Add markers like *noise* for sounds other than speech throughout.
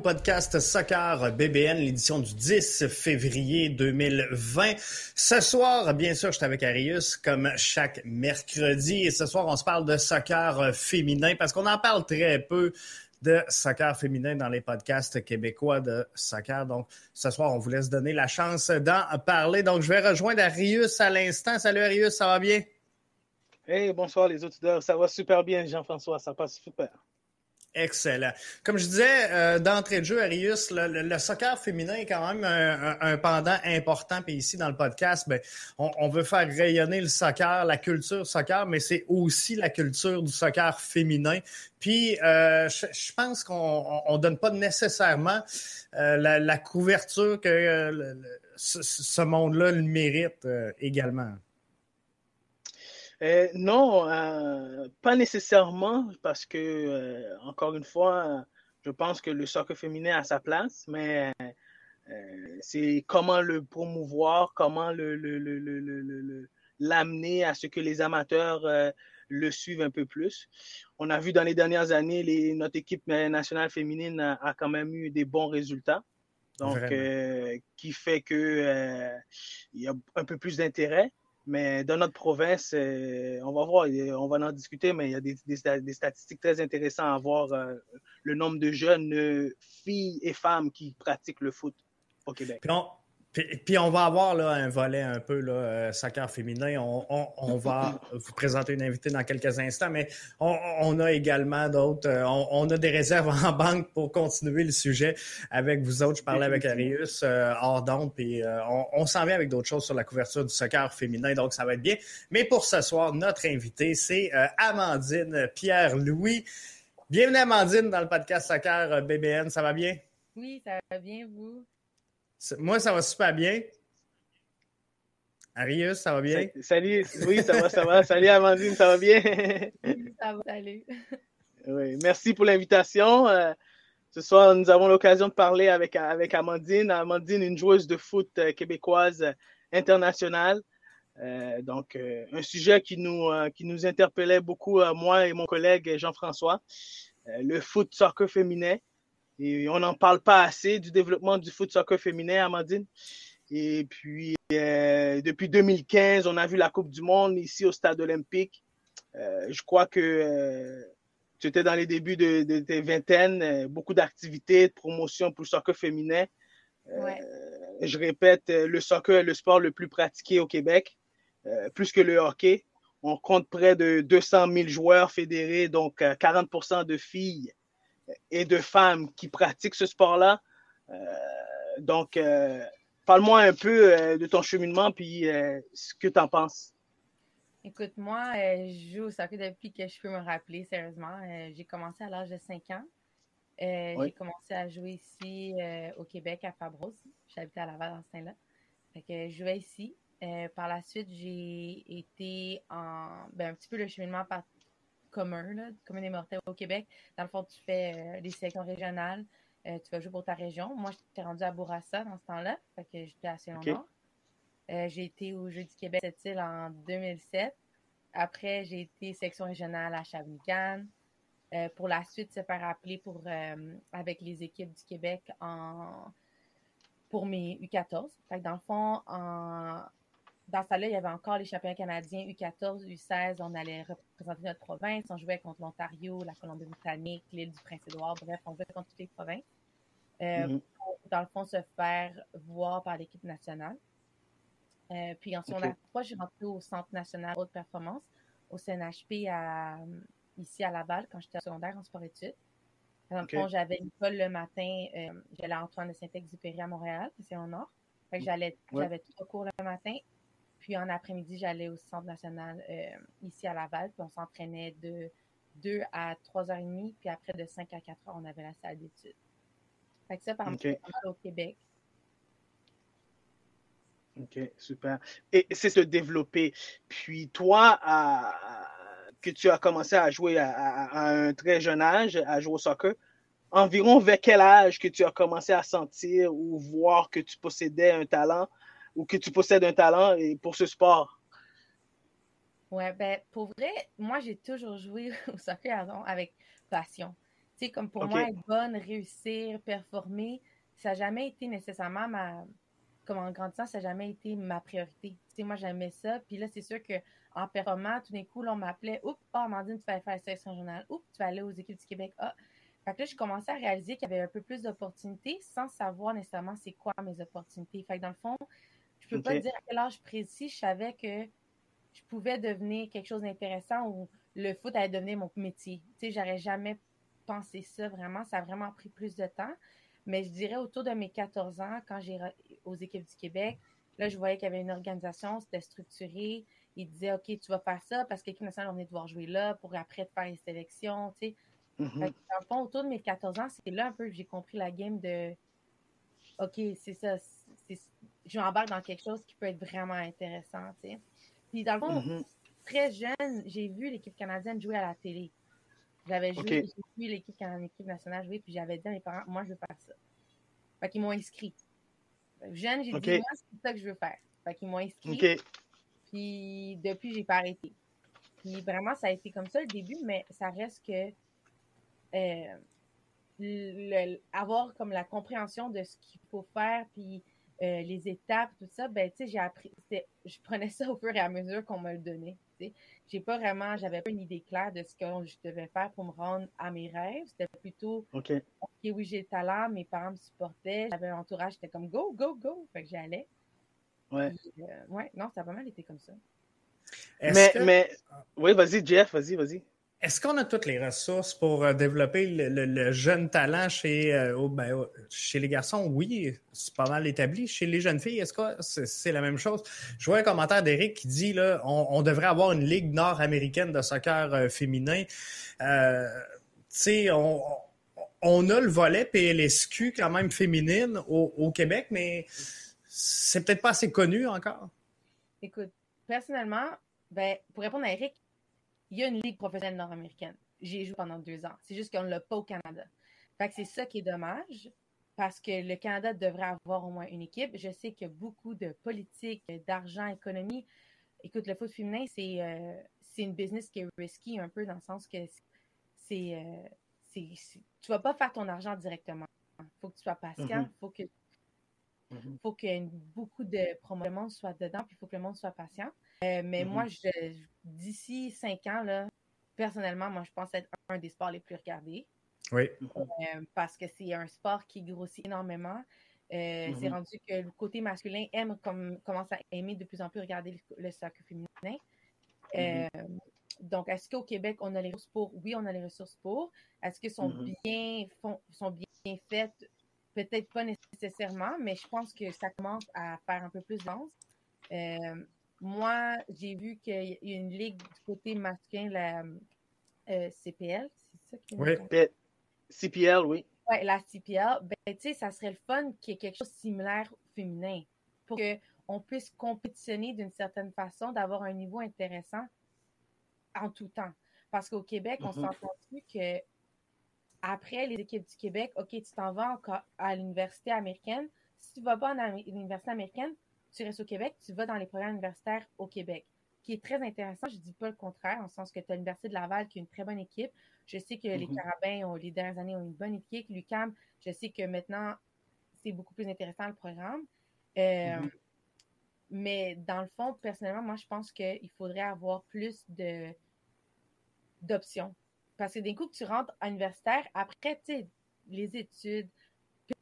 Podcast Soccer BBN, l'édition du 10 février 2020. Ce soir, bien sûr, je suis avec Arius comme chaque mercredi et ce soir, on se parle de soccer féminin parce qu'on en parle très peu de soccer féminin dans les podcasts québécois de soccer. Donc, ce soir, on vous laisse donner la chance d'en parler. Donc, je vais rejoindre Arius à l'instant. Salut Arius, ça va bien? Hey, bonsoir les auditeurs. Ça va super bien, Jean-François. Ça passe super. Excellent. Comme je disais euh, d'entrée de jeu, Arius, le, soccer féminin est quand même un, pendant important. Puis ici, dans le podcast, ben, on, veut faire rayonner le soccer, la culture soccer, mais c'est aussi la culture du soccer féminin. Puis euh, je, pense qu'on ne donne pas nécessairement euh, la, couverture que ce, ce monde-là le mérite également. Euh, non, euh, pas nécessairement, parce que, euh, encore une fois, je pense que le soccer féminin a sa place, mais c'est comment le promouvoir, comment le, l'amener à ce que les amateurs le suivent un peu plus. On a vu dans les dernières années, les, notre équipe nationale féminine a, quand même eu des bons résultats. Donc, qui fait que il y a un peu plus d'intérêt. Mais dans notre province, euh, on va voir, on va en discuter, mais il y a des, statistiques très intéressantes à voir euh, le nombre de jeunes euh, filles et femmes qui pratiquent le foot au Québec. Va avoir là, un volet un peu là, euh, soccer féminin. On, va *laughs* vous présenter une invitée dans quelques instants, mais on, a également d'autres. Euh, on, a des réserves en banque pour continuer le sujet avec vous autres. Je parlais avec Arius euh, hors d'onde, puis on, s'en vient avec d'autres choses sur la couverture du soccer féminin, donc ça va être bien. Mais pour ce soir, notre invité, c'est Amandine Pierre-Louis. Bienvenue Amandine dans le podcast Soccer BBN. Ça va bien? Oui, ça va bien, vous? Moi, ça va super bien. Arius, ça va bien? Salut, oui, ça va, ça va. Salut Amandine, ça va bien? *laughs* ça va, salut. Oui, merci pour l'invitation. Euh, ce soir, nous avons l'occasion de parler avec, avec Amandine. Amandine, une joueuse de foot euh, québécoise euh, internationale. donc, un sujet qui nous, qui nous interpellait beaucoup, moi et mon collègue Jean-François, le foot soccer féminin. Et on n'en parle pas assez du développement du foot soccer féminin, Amandine. Et puis, euh, depuis 2015, on a vu la Coupe du Monde ici au Stade olympique. Euh, je crois que euh, tu étais dans les débuts de, tes vingtaines, beaucoup d'activités, de promotion pour le soccer féminin. Je répète, le soccer est le sport le plus pratiqué au Québec, plus que le hockey. On compte près de 200 000 joueurs fédérés, donc 40% de filles et de femmes qui pratiquent ce sport-là. Euh, donc, euh, parle-moi un peu euh, de ton cheminement puis ce que tu en penses. Écoute, moi, je joue au soccer depuis que je peux me rappeler, sérieusement. j'ai commencé à l'âge de 5 ans. J'ai commencé à jouer ici au Québec, à Fabros. J'habitais à Laval, dans ce temps-là. Fait que je jouais ici. par la suite, j'ai été en ben, un petit peu le cheminement par commun, là, commun des mortels au Québec. Dans le fond, tu fais euh, des sélections régionales, euh, tu vas jouer pour ta région. Moi, j'étais rendue à Bourassa dans ce temps-là, fait que j'étais assez longtemps. Euh, j'ai été au Jeu du Québec cette île en 2007. Après, j'ai été sélection régionale à Shawinigan. pour la suite, se faire appeler pour, avec les équipes du Québec en, pour mes U14. Fait que dans le fond, en, dans ce temps-là, il y avait encore les championnats canadiens U14, U16. On allait représenter notre province. On jouait contre l'Ontario, la Colombie-Britannique, l'île du Prince-Édouard. Bref, on jouait contre toutes les provinces. Euh. Pour, dans le fond, se faire voir par l'équipe nationale. Euh, puis en secondaire okay. 3, j'ai rentré au Centre national haute performance, au CNHP à, ici à Laval, quand j'étais au secondaire en sport-études. Dans le fond, j'avais une école le matin. Euh, j'allais à Antoine de Saint-Exupéry à Montréal, c'est en Nord. Fait que j'allais, j'avais trois cours le matin puis en après-midi, j'allais au Centre national euh, ici à Laval, puis on s'entraînait de 2 à 3h30, puis après de 5 à 4 h on avait la salle d'études. Fait que ça, par exemple, au Québec. OK, super. Et c'est se développer. Puis toi, que tu as commencé à jouer à, un très jeune âge, à jouer au soccer, environ vers quel âge que tu as commencé à sentir ou voir que tu possédais un talent ou que tu possèdes un talent pour ce sport? Ouais, ben, pour vrai, moi, j'ai toujours joué *laughs* au soccer avec passion. Tu sais, comme pour moi, être bonne, réussir, performer, ça n'a jamais été nécessairement ma. Comme en grandissant, ça n'a jamais été ma priorité. Tu sais, moi, j'aimais ça. Puis là, c'est sûr qu'en performant, tout d'un coup, on m'appelait Oups, oh, Amandine, tu vas faire la sélection journal. Oups, tu vas aller aux équipes du Québec. Ah. Fait que là, j'ai commencé à réaliser qu'il y avait un peu plus d'opportunités sans savoir nécessairement c'est quoi mes opportunités. Fait que dans le fond, je peux pas dire à quel âge précis je savais que je pouvais devenir quelque chose d'intéressant ou le foot allait devenir mon métier. Tu sais, j'aurais jamais pensé ça vraiment. Ça a vraiment pris plus de temps. Mais je dirais autour de mes 14 ans, quand j'ai aux équipes du Québec, là, je voyais qu'il y avait une organisation, c'était structuré. Ils disaient, OK, tu vas faire ça parce que l'équipe nationale, on venait devoir jouer là pour après te faire les sélections, tu sais. Mm-hmm. Dans le fond, autour de mes 14 ans, c'est là un peu que j'ai compris la game de OK, c'est ça. Je m'embarque dans quelque chose qui peut être vraiment intéressant, tu sais. Puis dans le fond, mm-hmm. très jeune, j'ai vu l'équipe canadienne jouer à la télé. J'avais joué, j'ai vu l'équipe l'équipe nationale jouer, puis j'avais dit à mes parents, moi, je veux faire ça. Fait qu'ils m'ont inscrit. Jeune, j'ai dit, moi, c'est ça que je veux faire. Fait qu'ils m'ont inscrit. Puis depuis, j'ai pas arrêté. Puis vraiment, ça a été comme ça le début, mais ça reste que euh, avoir comme la compréhension de ce qu'il faut faire, puis euh, les étapes, tout ça, ben, tu sais, j'ai appris, je prenais ça au fur et à mesure qu'on me le donnait, tu sais. J'ai pas vraiment, j'avais pas une idée claire de ce que je devais faire pour me rendre à mes rêves. C'était plutôt, OK, oui, j'ai le talent, mes parents me supportaient, j'avais un entourage, j'étais comme go, go, go, fait que j'y allais. Ouais. Euh, ouais, non, ça a pas mal été comme ça. Mais, mais, oui, vas-y, Jeff, vas-y, vas-y. Est-ce qu'on a toutes les ressources pour euh, développer le, jeune talent chez, euh, ben, chez les garçons? Oui, c'est pas mal établi. Chez les jeunes filles, est-ce que c'est la même chose? Je vois un commentaire d'Éric qui dit là, on, devrait avoir une ligue nord-américaine de soccer euh, féminin. Euh, on, on a le volet PLSQ quand même féminine au, au Québec, mais c'est peut-être pas assez connu encore. Écoute, personnellement, ben, pour répondre à Eric, il y a une ligue professionnelle nord-américaine. J'ai joué pendant deux ans. C'est juste qu'on ne l'a pas au Canada. Fait que c'est ça qui est dommage parce que le Canada devrait avoir au moins une équipe. Je sais qu'il y a beaucoup de politique, d'argent, économie. Écoute, le foot féminin, c'est euh, une business qui est risky un peu dans le sens que c'est. Euh, tu vas pas faire ton argent directement. Il faut que tu sois patient. Il mm-hmm. faut que mm-hmm. faut que beaucoup de promotion soit dedans, puis il faut que le monde soit patient. Euh, mais moi, mm-hmm. d'ici cinq ans, là, personnellement, moi, je pense être un des sports les plus regardés. Oui. Euh, parce que c'est un sport qui grossit énormément. Euh, c'est mm-hmm. rendu que le côté masculin aime comme, commence à aimer de plus en plus regarder le, soccer féminin. Donc, est-ce qu'au Québec, on a les ressources pour? Oui, on a les ressources pour. Est-ce qu'elles sont, bien, sont bien faites? Peut-être pas nécessairement, mais je pense que ça commence à faire un peu plus dense. Moi, j'ai vu qu'il y a une ligue du côté masculin, la euh, CPL, c'est ça qui Oui, CPL, oui. Oui, la CPL. Ben, tu sais, ça serait le fun qu'il y ait quelque chose de similaire féminin pour qu'on puisse compétitionner d'une certaine façon, d'avoir un niveau intéressant en tout temps. Parce qu'au Québec, on mm-hmm. entendu que après les équipes du Québec, OK, tu t'en vas à l'université américaine. Si tu ne vas pas à l'université américaine, tu restes au Québec, tu vas dans les programmes universitaires au Québec, qui est très intéressant. Je ne dis pas le contraire, en sens que tu as l'Université de Laval qui a une très bonne équipe. Je sais que les mhm. Carabins, ont, les dernières années, ont une bonne équipe. L'UCAM, je sais que maintenant, c'est beaucoup plus intéressant le programme. Euh, mhm. Mais dans le fond, personnellement, moi, je pense qu'il faudrait avoir plus de d'options. Parce que d'un coup que tu rentres à universitaire, après, tu les études,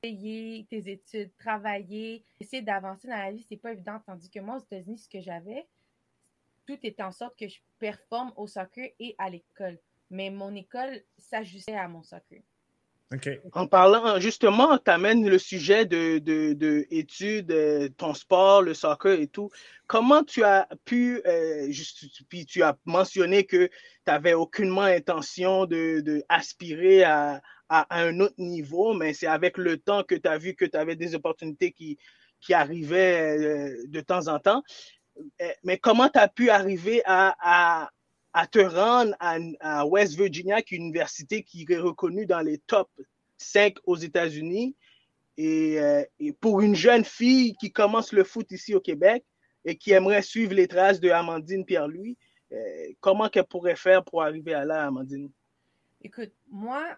payer tes études, travailler, essayer d'avancer dans la vie, c'est pas évident. Tandis que moi, aux États-Unis, ce que j'avais, tout était en sorte que je performe au soccer et à l'école. Mais mon école s'ajustait à mon soccer. En parlant, justement, tu amènes le sujet de, de, études, euh, ton sport, le soccer et tout. Comment tu as pu, euh, juste, puis tu as mentionné que tu n'avais aucunement intention de, de aspirer à, à, un autre niveau, mais c'est avec le temps que tu as vu que tu avais des opportunités qui, qui arrivaient euh, de temps en temps. Mais comment tu as pu arriver à, à te rendre à, West Virginia, qui est une université qui est reconnue dans les top 5 aux États-Unis. Et, euh, et, pour une jeune fille qui commence le foot ici au Québec et qui aimerait suivre les traces de Amandine Pierre-Louis, euh, comment qu'elle pourrait faire pour arriver à là, Amandine? Écoute, moi,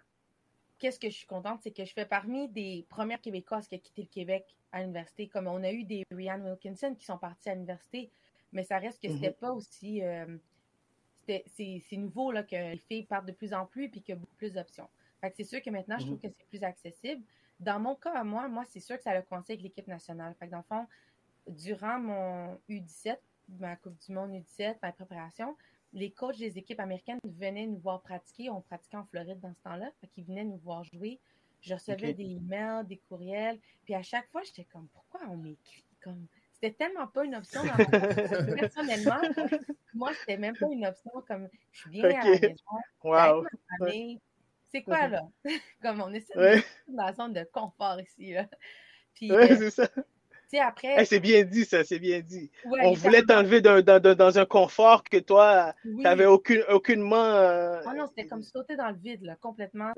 qu'est-ce que je suis contente, c'est que je fais parmi des premières Québécoises qui ont quitté le Québec à l'université. Comme on a eu des Rianne Wilkinson qui sont partis à l'université, mais ça reste que mm-hmm. c'était pas aussi. Euh, c'est nouveau là, que les filles partent de plus en plus et qu'il y a beaucoup plus d'options. c'est sûr que maintenant, je trouve mm-hmm. que c'est plus accessible. Dans mon cas, à moi, moi, c'est sûr que ça a commencé avec l'équipe nationale. Fait dans le fond, durant mon U17, ma Coupe du Monde U17, ma préparation, les coachs des équipes américaines venaient nous voir pratiquer. On pratiquait en Floride dans ce temps-là. Fait qu'ils venaient nous voir jouer. Je recevais des emails, des courriels. Puis à chaque fois, j'étais comme, pourquoi on m'écrit comme. C'était tellement pas une option dans *laughs* mon... Personnellement, moi, c'était même pas une option comme je viens à la maison, wow. C'est quoi là? *laughs* comme on essaie de dans la zone de confort ici. Là. Puis, euh, c'est ça après. c'est bien dit, ça, c'est bien dit. on voulait t'enlever dans, dans, un confort que toi, tu n'avais aucune, aucunement. Euh, ah non, c'était comme sauter dans le vide, là, complètement.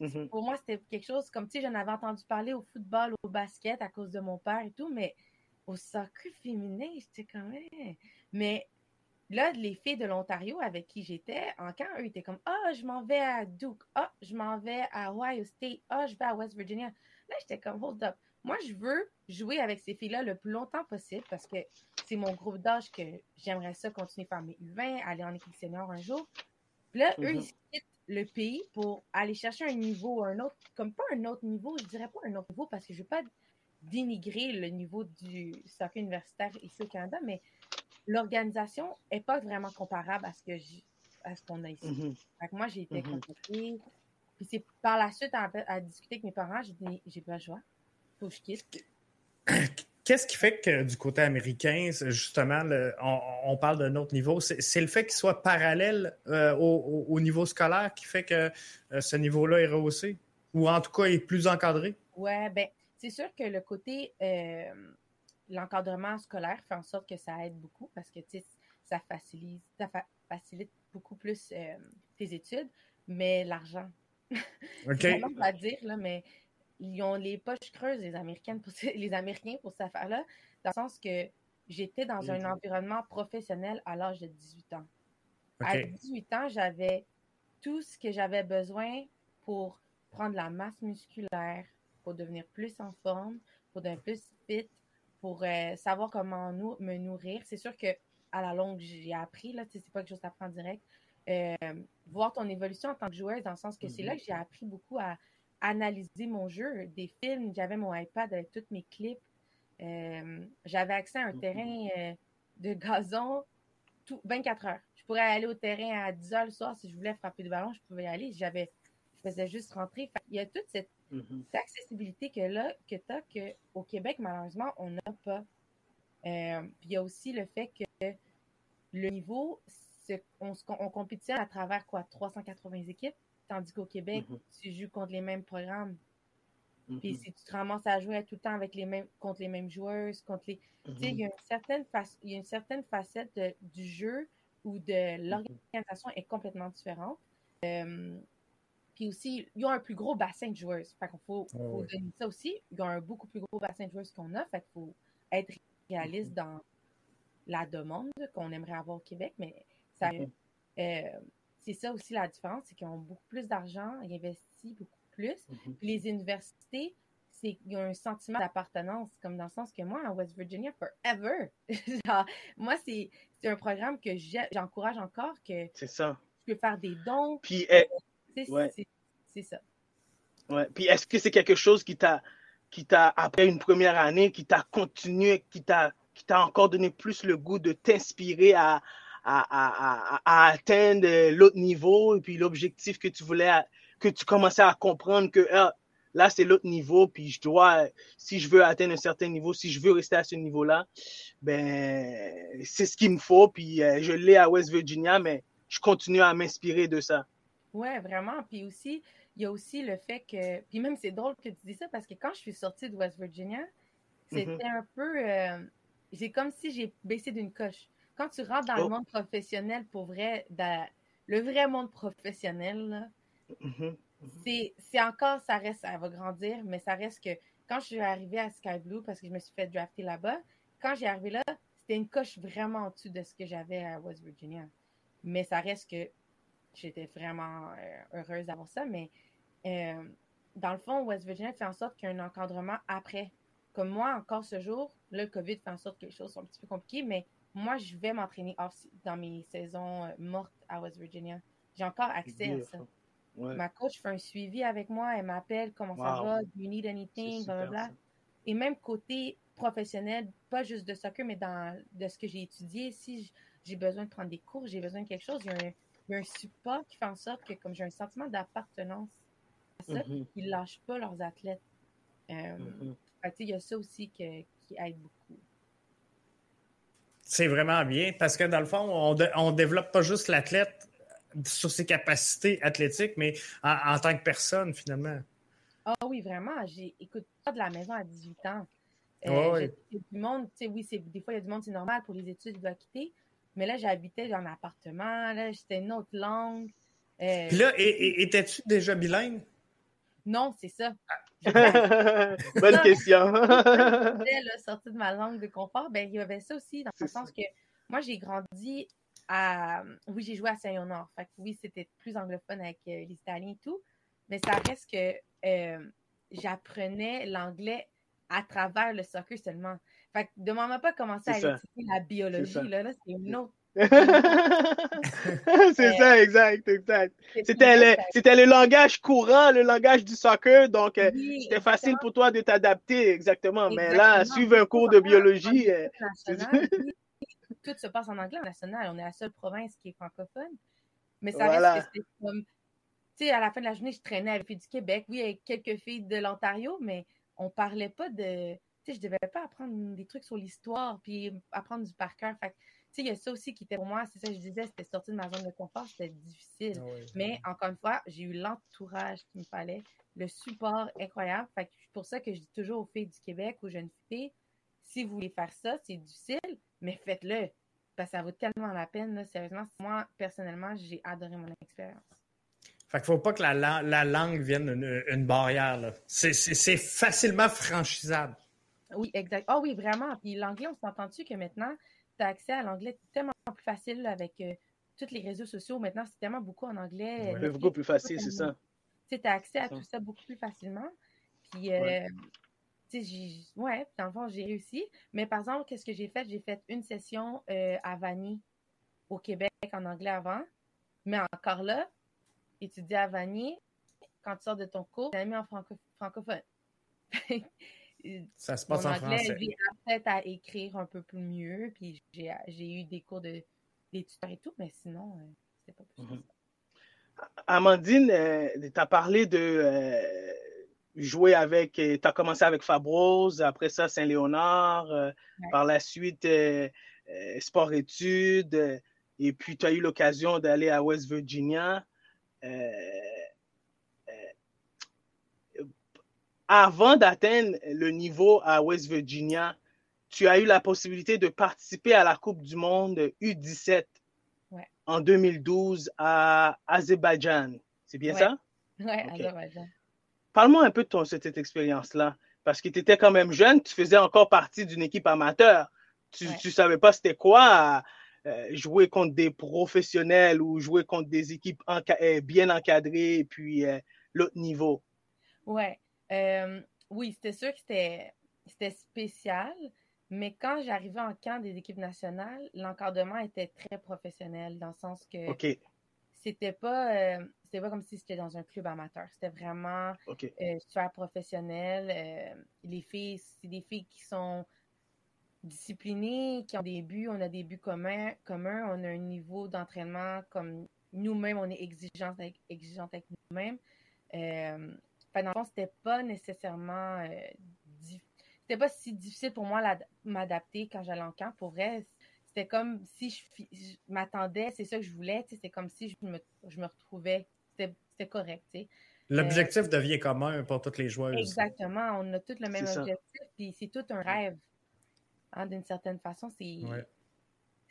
Mhm. Pour moi, c'était quelque chose comme, tu sais, j'en avais entendu parler au football, au basket à cause de mon père et tout, mais au soccer féminin, j'étais quand même. Mais là, les filles de l'Ontario avec qui j'étais, en camp, eux étaient comme Ah, oh, je m'en vais à Duke. Ah, oh, je m'en vais à Ohio State. Ah, oh, je vais à West Virginia. Là, j'étais comme Hold up. Moi, je veux jouer avec ces filles-là le plus longtemps possible parce que c'est mon groupe d'âge que j'aimerais ça continuer à faire mes U20, aller en équipe senior un jour. Puis là, eux, mm-hmm. ils quittent le pays pour aller chercher un niveau, un autre, comme pas un autre niveau, je dirais pas un autre niveau parce que je veux pas dénigrer le niveau du soccer universitaire ici au Canada, mais l'organisation est pas vraiment comparable à ce que à ce qu'on a ici. Mm-hmm. Fait que moi, j'ai été mm Puis c'est par la suite, à, à, discuter avec mes parents, j'ai dit, j'ai pas le choix. *clears throat* Qu'est-ce qui fait que du côté américain, justement, on, parle d'un autre niveau? C'est le fait qu'il soit parallèle euh, au, niveau scolaire qui fait que euh, ce niveau-là est rehaussé? Ou en tout cas est plus encadré? Oui, ben c'est sûr que le côté euh, l'encadrement scolaire fait en sorte que ça aide beaucoup parce que ça facilite, ça facilite beaucoup plus tes études, mais l'argent. *laughs* OK. c'est pas dire, là, mais ils ont les poches creuses, les, Américaines pour, les Américains, pour cette affaire-là, dans le sens que j'étais dans un environnement professionnel à l'âge de 18 ans. À 18 ans, j'avais tout ce que j'avais besoin pour prendre la masse musculaire, pour devenir plus en forme, pour devenir plus fit, pour euh, savoir comment nous, me nourrir. C'est sûr que à la longue, j'ai appris, là, c'est pas quelque chose à prendre direct. Euh, voir ton évolution en tant que joueuse, dans le sens que c'est là mm-hmm. que j'ai appris beaucoup à, analyser mon jeu, des films. J'avais mon iPad avec tous mes clips. Euh, j'avais accès à un terrain euh, de gazon tout, 24 heures. Je pourrais aller au terrain à 10 heures le soir si je voulais frapper du ballon, je pouvais y aller. J'avais, je faisais juste rentrer. il y a toute cette, mm-hmm. accessibilité que là, que tu as, qu'au Québec, malheureusement, on n'a pas. Euh, puis il y a aussi le fait que le niveau, on, on compétitionne à travers quoi 380 équipes. Tandis qu'au Québec, mhm. tu joues contre les mêmes programmes. Puis mhm. si tu te ramasses à jouer tout le temps avec les mêmes, contre les mêmes joueuses, contre les. Tu sais, il y a une certaine, il y a une certaine facette du jeu ou de l'organisation est complètement différente. Euh, puis aussi, ils ont un plus gros bassin de joueuses. Fait qu'on faut, donner ça aussi. Ils ont un beaucoup plus gros bassin de joueuses qu'on a. Fait qu'il faut être réaliste dans la demande qu'on aimerait avoir au Québec, mais ça. Euh, c'est ça aussi la différence, c'est qu'ils ont beaucoup plus d'argent, ils investissent beaucoup plus. Mhm. Puis les universités, c'est y a un sentiment d'appartenance, comme dans le sens que moi, à West Virginia, forever. *laughs* moi, c'est un programme que j'encourage encore que c'est ça. tu peux faire des dons. Puis, eh, c'est ça. Ouais. Puis est-ce que c'est quelque chose qui t'a qui t'a après une première année, qui t'a continué, qui t'a qui t'a encore donné plus le goût de t'inspirer à, à, à, atteindre l'autre niveau et puis l'objectif que tu voulais, que tu commençais à comprendre que ah, là, c'est l'autre niveau, puis je dois, si je veux atteindre un certain niveau, si je veux rester à ce niveau-là, ben, c'est ce qu'il me faut, puis euh, je l'ai à West Virginia, mais je continue à m'inspirer de ça. Ouais, vraiment. Puis aussi, il y a aussi le fait que, puis même c'est drôle que tu dis ça parce que quand je suis sortie de West Virginia, c'était un peu, euh, c'est comme si j'ai baissé d'une coche. quand tu rentres dans le oh. monde professionnel, pour vrai, le vrai monde professionnel, mm-hmm. c'est encore, ça reste, ça va grandir, mais ça reste que quand je suis arrivée à Sky Blue, parce que je me suis fait drafter là-bas, quand j'ai arrivé là, c'était une coche vraiment en dessous de ce que j'avais à West Virginia. Mais ça reste que j'étais vraiment euh, heureuse d'avoir ça. Mais euh, dans le fond, West Virginia fait en sorte qu'il y a un encadrement après. Comme moi, encore ce jour, le COVID fait en sorte que les choses sont un petit peu compliquées, mais moi, je vais m'entraîner dans mes saisons euh, mortes à West Virginia. J'ai encore accès à ça. Ma coach fait un suivi avec moi, elle m'appelle, comment ça va, do you need anything, blablabla. Et même côté professionnel, pas juste de soccer, mais dans de ce que j'ai étudié, si j'ai besoin de prendre des cours, j'ai besoin de quelque chose, il y, a un, il y a un support qui fait en sorte que comme j'ai un sentiment d'appartenance à ça, mm-hmm. ils ne lâchent pas leurs athlètes. Euh, mm-hmm. Il y a ça aussi qui aide beaucoup. C'est vraiment bien parce que dans le fond, on, ne développe pas juste l'athlète sur ses capacités athlétiques, mais en, tant que personne finalement. Ah oui, vraiment. J'écoute pas de la maison à 18 ans. Euh, du monde, oui, des fois, il y a du monde, c'est normal pour les études, il doit quitter. Mais là, j'habitais dans un appartement, là, j'étais une autre langue. Euh, Puis là, étais-tu déjà bilingue? Non, c'est ça. Ah. *laughs* *laughs* Bonne *laughs* question. là, sorti de ma langue de confort, ben, il y avait ça aussi, dans le sens que moi, j'ai grandi à. Oui, j'ai joué à Saint-Honor. Fait que oui, c'était plus anglophone avec euh, les Italiens et tout. Mais ça reste que euh, j'apprenais l'anglais à travers le soccer seulement. Fait que demande-moi pas commencer à étudier la biologie, là, là c'est une autre. *laughs* c'est ça, exact, exact. C'était le, c'était le langage courant, le langage du soccer, donc euh, c'était facile pour toi de t'adapter, exactement. Mais là, suivre un cours de biologie. Euh, *laughs* tout se passe en anglais en national. On est la seule province qui est francophone. Mais ça reste que c'est comme. Tu sais, à la fin de la journée, je traînais avec les filles du Québec, oui, avec quelques filles de l'Ontario, mais on parlait pas de. Tu sais, je devais pas apprendre des trucs sur l'histoire, puis apprendre du par cœur. Fait tu sais, il y a ça aussi qui était pour moi, c'est ça que je disais, c'était sorti de ma zone de confort, c'était difficile. Ah Mais encore une fois, j'ai eu l'entourage qu'il me fallait, le support incroyable. Fait que c'est pour ça que je dis toujours aux filles du Québec, aux jeunes filles, si vous voulez faire ça, c'est difficile, mais faites-le. Parce que ça vaut tellement la peine, là, sérieusement. Moi, personnellement, j'ai adoré mon expérience. Fait qu'il faut pas que la, la langue vienne une, barrière. C'est facilement franchisable. Oui, exact. Ah oui, vraiment. Puis l'anglais, on s'entend-tu que maintenant, tu as accès à l'anglais tellement plus facile avec euh, tous les réseaux sociaux. Maintenant, c'est tellement beaucoup en anglais. Ouais. Beaucoup plus facile, c'est ça. Tu as accès à tout ça beaucoup plus facilement. Puis, euh, tu sais, ouais, dans le fond, j'ai réussi. Mais par exemple, qu'est-ce que j'ai fait? J'ai fait une session euh, à Vanille au Québec en anglais avant. Mais encore là, étudier à Vanier, quand tu sors de ton cours, tu mis en francophone. *laughs* Ça se passe en français. J'ai appris à écrire un peu plus mieux, puis j'ai eu des cours de d'études et tout, mais sinon, euh, c'était pas plus mm Amandine, euh, tu as parlé de euh, jouer avec, tu as commencé avec Fabrose, après ça Saint-Léonard, par la suite sport-études, et puis tu as eu l'occasion d'aller à West Virginia. Euh, euh, avant d'atteindre le niveau à West Virginia, tu as eu la possibilité de participer à la Coupe du Monde U17 en 2012 à Azerbaïdjan. C'est bien ça? Oui, Azerbaïdjan. Parle-moi un peu de ton, cette expérience-là. Parce que tu étais quand même jeune, tu faisais encore partie d'une équipe amateur. Tu ne savais pas c'était quoi euh, jouer contre des professionnels ou jouer contre des équipes euh, bien encadrées et puis euh, l'autre niveau? Ouais. Oui, c'était sûr que c'était spécial, mais quand j'arrivais en camp des équipes nationales, l'encadrement était très professionnel dans le sens que c'était pas c'était pas comme si c'était dans un club amateur. C'était vraiment super professionnel. les filles, c'est des filles qui sont disciplinés, qui ont des buts, on a des buts communs, communs on a un niveau d'entraînement comme nous-mêmes, on est exigeants avec, avec nous-mêmes. Euh, dans le fond, c'était pas nécessairement euh, c'était pas si difficile pour moi m'adapter quand j'allais en camp. Pour vrai, c'était comme si je, m'attendais, c'est ça que je voulais, c'est comme si je me, je me retrouvais, c'était correct. L'objectif devient commun pour toutes les joueurs. Exactement, on a tous le même objectif, puis c'est tout un rêve. Hein, d'une certaine façon, c'est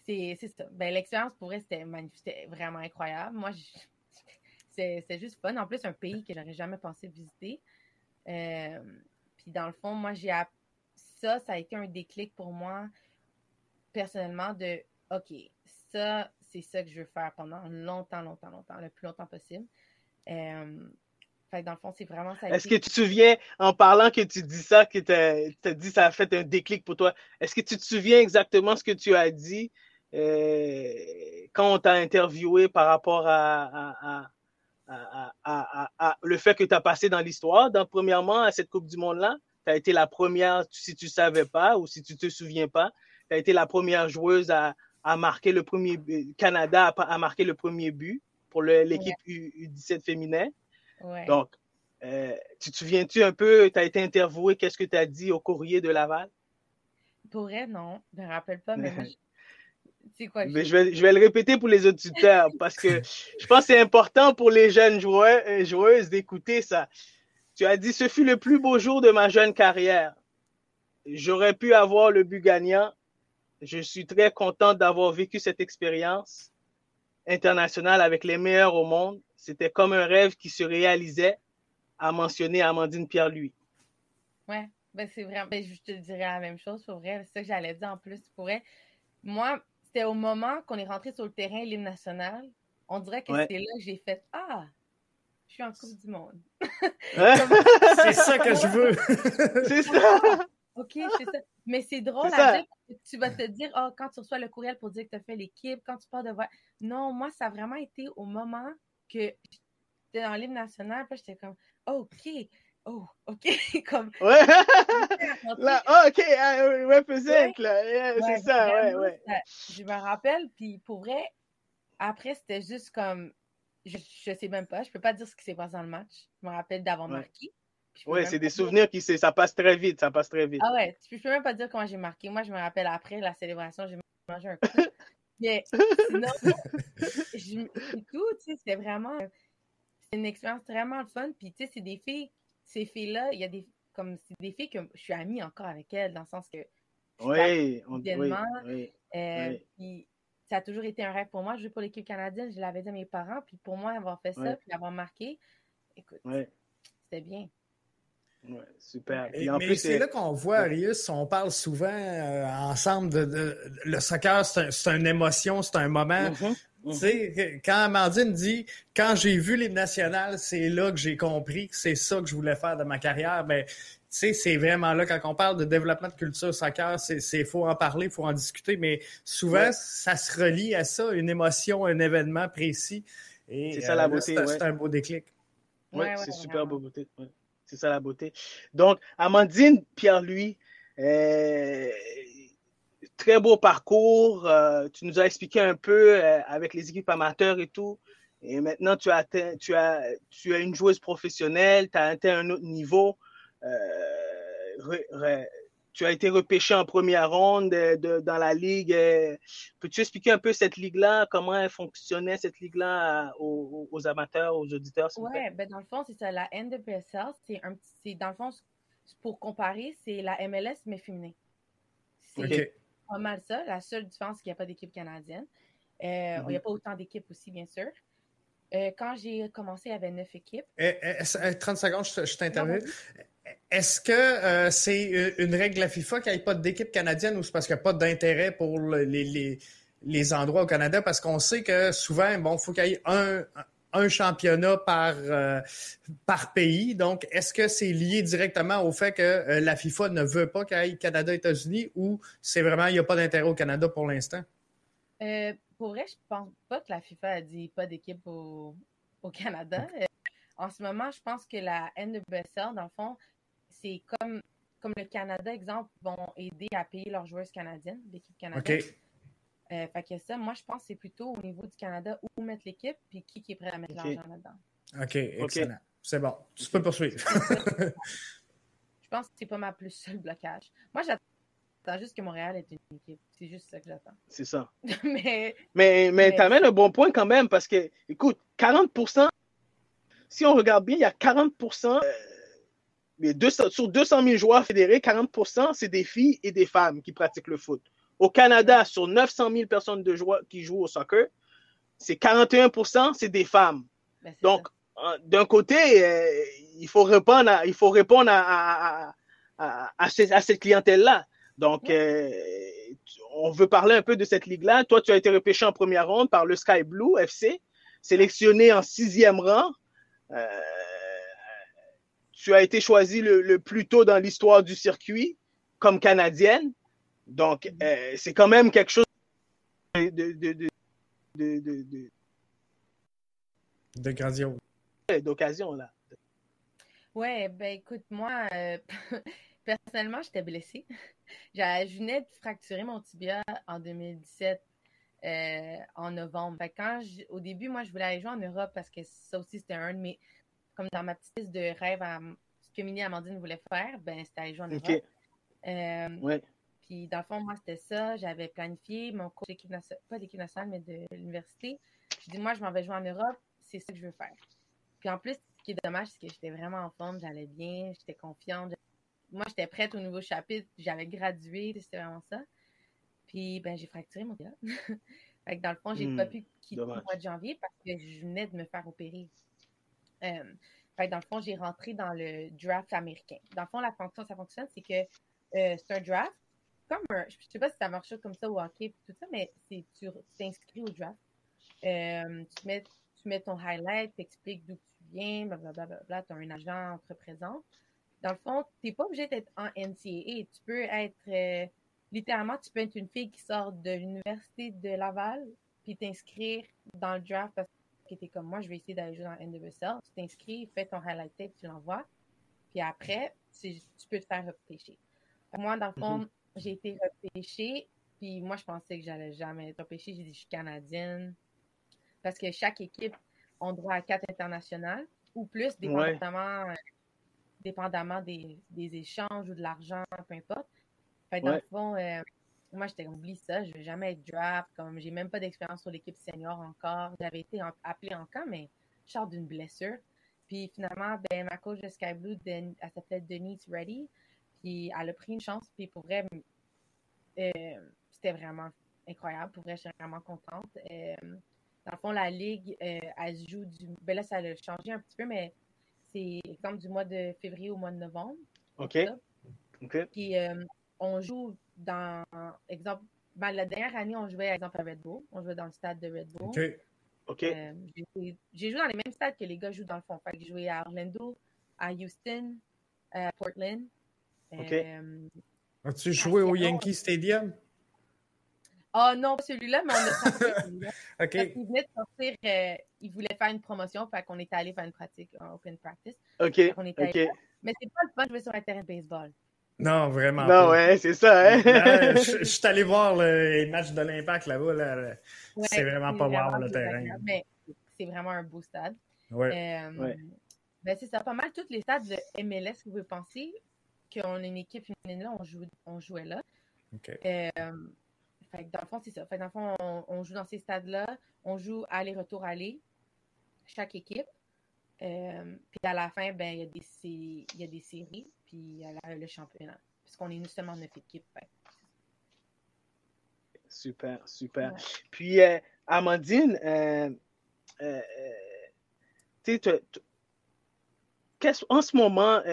c'est ça. Ben, L'expérience pour elle, c'était C'était vraiment incroyable. Moi, c'est juste fun. En plus, un pays que j'aurais jamais pensé visiter. Euh, puis dans le fond, moi, j'ai ça, ça a été un déclic pour moi, personnellement, de OK, ça, c'est ça que je veux faire pendant longtemps, longtemps, longtemps, le plus longtemps possible. Euh, fait dans le fond, c'est vraiment ça. Est-ce que tu te souviens, en parlant que tu dis ça, que tu as, dit ça a fait un déclic pour toi, est-ce que tu te souviens exactement ce que tu as dit euh, quand on t'a interviewé par rapport à, le fait que tu as passé dans l'histoire, premièrement, à cette Coupe du Monde-là? Tu as été la première, si tu ne savais pas ou si tu ne te souviens pas, tu as été la première joueuse à, marquer le premier Canada a, marqué le premier but pour l'équipe U17 féminin. Donc, euh, tu te souviens-tu un peu, tu as été interviewé, qu'est-ce que tu as dit au courrier de Laval? Pour elle, non. Je ne me rappelle pas, mais *laughs* Quoi, mais je vais, je vais le répéter pour les auditeurs *laughs* parce que je pense que c'est important pour les jeunes joueurs, euh, joueuses d'écouter ça. Tu as dit, ce fut le plus beau jour de ma jeune carrière. J'aurais pu avoir le but gagnant. Je suis très content d'avoir vécu cette expérience internationale avec les meilleurs au monde. C'était comme un rêve qui se réalisait, a mentionné Amandine Pierre-Louis. Ouais, ben c'est vrai. Ben, je te dirais la même chose pour vrai. C'est ça que j'allais dire en plus. Pour vrai. Moi, c'était au moment qu'on est rentré sur le terrain, l'hymne national. On dirait que c'était là que j'ai fait Ah, je suis en Coupe du Monde. *laughs* *laughs* c'est ça que je veux. *laughs* c'est ça. OK, c'est ça. Mais c'est drôle à dire tu vas te dire, oh, quand tu reçois le courriel pour dire que tu as fait l'équipe, quand tu pars de voir. Non, moi, ça a vraiment été au moment que j'étais dans l'hymne national, puis j'étais comme, OK, oh, OK, *laughs* comme. Ouais! là, oh, OK, uh, represent, là. c'est ça, ouais, ouais. je me rappelle, puis pour vrai, après, c'était juste comme, je, je sais même pas, je peux pas dire ce qui s'est passé dans le match. Je me rappelle d'avoir marqué. Oui, c'est des souvenirs qui ça passe très vite, ça passe très vite. Ah ouais, je peux même pas dire comment j'ai marqué. Moi, je me rappelle après la célébration, j'ai mangé un coup. Mais sinon, *laughs* je, tout, tu sais, c'était vraiment une expérience vraiment fun. Puis, tu sais, c'est des filles, ces filles-là, il y a des, comme, c'est des filles que je suis amie encore avec elles, dans le sens que. Oui, on, oui, oui, euh, Puis, ça a toujours été un rêve pour moi. Je joue pour l'équipe canadienne, je l'avais dit à mes parents. Puis, pour moi, avoir fait ça, puis l'avoir marqué, écoute, c'était bien. Ouais, super. mais c'est là qu'on voit, Arius, on parle souvent euh, ensemble de, le soccer, c'est une émotion, c'est un moment. Mm-hmm. Tu sais, quand Amandine dit quand j'ai vu les nationales, c'est là que j'ai compris que c'est ça que je voulais faire de ma carrière, ben tu sais, c'est vraiment là, quand on parle de développement de culture soccer, c'est faut en parler, il faut en discuter, mais souvent, ça se relie à ça, une émotion, un événement précis. C'est ça la euh, beauté. C'est un beau déclic. Oui, ouais, c'est super beau beauté. C'est ça la beauté. Donc, Amandine Pierre-Louis, euh, très beau parcours. Euh, tu nous as expliqué un peu euh, avec les équipes amateurs et tout. Et maintenant, tu as, tu as, tu as une joueuse professionnelle, tu as atteint un autre niveau tu as été repêché en première ronde euh, dans la ligue. Euh, peux-tu expliquer un peu cette ligue-là, comment elle fonctionnait, cette ligue-là, euh, aux, amateurs, aux auditeurs? Oui, ben dans le fond, c'est ça. La NWSL, c'est un petit. Dans le fond, pour comparer, c'est la MLS, mais féminin. C'est pas mal ça. La seule différence, c'est qu'il n'y a pas d'équipe canadienne. Il n'y a pas autant d'équipes aussi, bien sûr. quand j'ai commencé, il y avait neuf équipes. 30 eh, eh, secondes, je, je t'interromps. Est-ce que euh, c'est une règle de la FIFA qu'il n'y ait pas d'équipe canadienne ou c'est parce qu'il n'y a pas d'intérêt pour les, les, endroits au Canada? Parce qu'on sait que souvent, bon, il faut qu'il y ait un, un championnat par, euh, par pays. Donc, est-ce que c'est lié directement au fait que euh, la FIFA ne veut pas qu'il y ait Canada-États-Unis ou c'est vraiment, il n'y a pas d'intérêt au Canada pour l'instant? pour vrai, je pense pas que la FIFA a dit pas d'équipe au, au, Canada. en ce moment, je pense que la NWSL, dans le fond, c'est comme, comme le Canada, exemple, vont aider à payer leurs joueuses canadiennes, l'équipe canadienne. Euh, fait que ça, moi, je pense que c'est plutôt au niveau du Canada où mettre l'équipe, puis qui, qui est prêt à mettre l'argent là-dedans. OK, excellent. C'est bon. Tu peux poursuivre. *laughs* je pense *laughs* que c'est pas ma plus seul blocage. Moi, j'attends juste que Montréal ait une équipe. C'est juste ça que j'attends. C'est ça. *laughs* mais mais, mais, tu amènes un bon point quand même parce que, écoute, 40% si on regarde bien, il y a 40% mais sur 200 000 joueurs fédérés, 40% c'est des filles et des femmes qui pratiquent le foot Au Canada, sur 900 000 personnes de qui jouent au soccer, c'est 41% c'est des femmes. Ben, Donc, d'un côté, euh, il faut répondre à, il faut répondre à, à, cette clientèle-là. Donc, euh, on veut parler un peu de cette ligue-là. Toi, tu as été repêché en première ronde par le Sky Blue FC, sélectionné en sixième rang. Euh, tu as été choisi le, plus tôt dans l'histoire du circuit comme canadienne. Donc, mm-hmm. c'est quand même quelque chose de, de, de, de, de grandiose d'occasion, là. Ouais, ben écoute, moi, euh, *laughs* personnellement, j'étais blessée. *laughs* Je venais de fracturer mon tibia en 2017, euh, en novembre. quand au début, moi, je voulais aller jouer en Europe parce que ça aussi, c'était un de mes. Comme dans ma petite liste de rêves, à, ce que Mini Amandine voulait faire, ben c'était aller jouer en Europe. Euh, ouais. Puis dans le fond, moi, c'était ça. J'avais planifié mon cours d'équipe nationale, pas d'équipe nationale, mais de l'université. Je dis, moi, je m'en vais jouer en Europe. C'est ça que je veux faire. Puis en plus, ce qui est dommage, c'est que j'étais vraiment en forme, j'allais bien, j'étais confiante. Moi, j'étais prête au nouveau chapitre, j'avais gradué, c'était vraiment ça. Puis, ben, j'ai fracturé mon gars. *laughs* fait que dans le fond, j'ai pas hmm, pu quitter le mois de janvier parce que je venais de me faire opérer. Euh, fait que dans le fond, j'ai rentré dans le draft américain. Dans le fond, la fonction, ça fonctionne, c'est que euh, c'est un draft, comme un, je sais pas si ça marche comme ça au hockey tout ça, mais c'est tu t'inscris au draft. Euh, tu, mets, tu mets ton highlight, tu expliques d'où bien, blablabla, tu as un agent te représente. Dans le fond, tu n'es pas obligé d'être en NCAA. Tu peux être, euh, littéralement, tu peux être une fille qui sort de l'université de Laval, puis t'inscrire dans le draft parce que tu es comme moi, je vais essayer d'aller jouer dans NWSL. Tu t'inscris, fais ton highlight tape, tu l'envoies. Puis après, tu peux te faire repêcher. Moi, dans le fond, mm-hmm. J'ai été repêchée, puis moi, je pensais que j'allais jamais être repêchée. J'ai dit, je suis canadienne. Parce que chaque équipe ont droit à quatre internationales ou plus, dépendamment, euh, dépendamment des, échanges ou de l'argent, peu importe. Fait dans le fond, euh, moi, j'étais oublie ça, je vais jamais être draft, comme j'ai même pas d'expérience sur l'équipe senior encore. J'avais été appelée en camp, mais je sors d'une blessure. Puis finalement, ben, ma coach de Sky Blue, elle s'appelait Denise Reddy. Puis elle a pris une chance. Puis pour vrai, euh, c'était vraiment incroyable. Pour vrai, je suis vraiment contente. Dans le fond, la Ligue, euh, elle se joue du. Ben là, ça a changé un petit peu, mais c'est exemple du mois de février au mois de novembre. OK. OK. Puis euh, on joue dans. Exemple, ben, la dernière année, on jouait, exemple, à Red Bull. On jouait dans le stade de Red Bull. OK. OK. Euh, j'ai joué dans les mêmes stades que les gars jouent dans le fond. Fait que j'ai joué à Orlando, à Houston, à Portland. OK. As-tu joué au Yankee Stadium? Ah oh, non, celui-là, mais on a sorti *laughs* OK. il venait de sortir, euh, il voulait faire une promotion, fait qu'on était allé faire une pratique, un open practice. OK. Mais c'est pas le fun de jouer sur un terrain de baseball. Non, vraiment. Non, ouais, c'est ça. Hein? *laughs* je, suis allé voir les matchs de l'Impact là-bas. Là. c'est vraiment pas voir le terrain. Mais c'est vraiment un beau stade. Ouais. Euh, ben, c'est ça. Pas mal tous les stades de MLS, vous pouvez penser qu'on a une équipe féminine là, on, joue, on jouait là. OK. Euh, fait dans le fond, c'est ça. Fait dans le fond, on, joue dans ces stades-là. On joue aller-retour-aller, chaque équipe. Euh, puis à la fin, ben, il y, a des, y a des séries, puis il y a le championnat. Puisqu'on est nous seulement neuf équipes. Super, super. Puis, euh, Amandine, euh, euh tu en ce moment,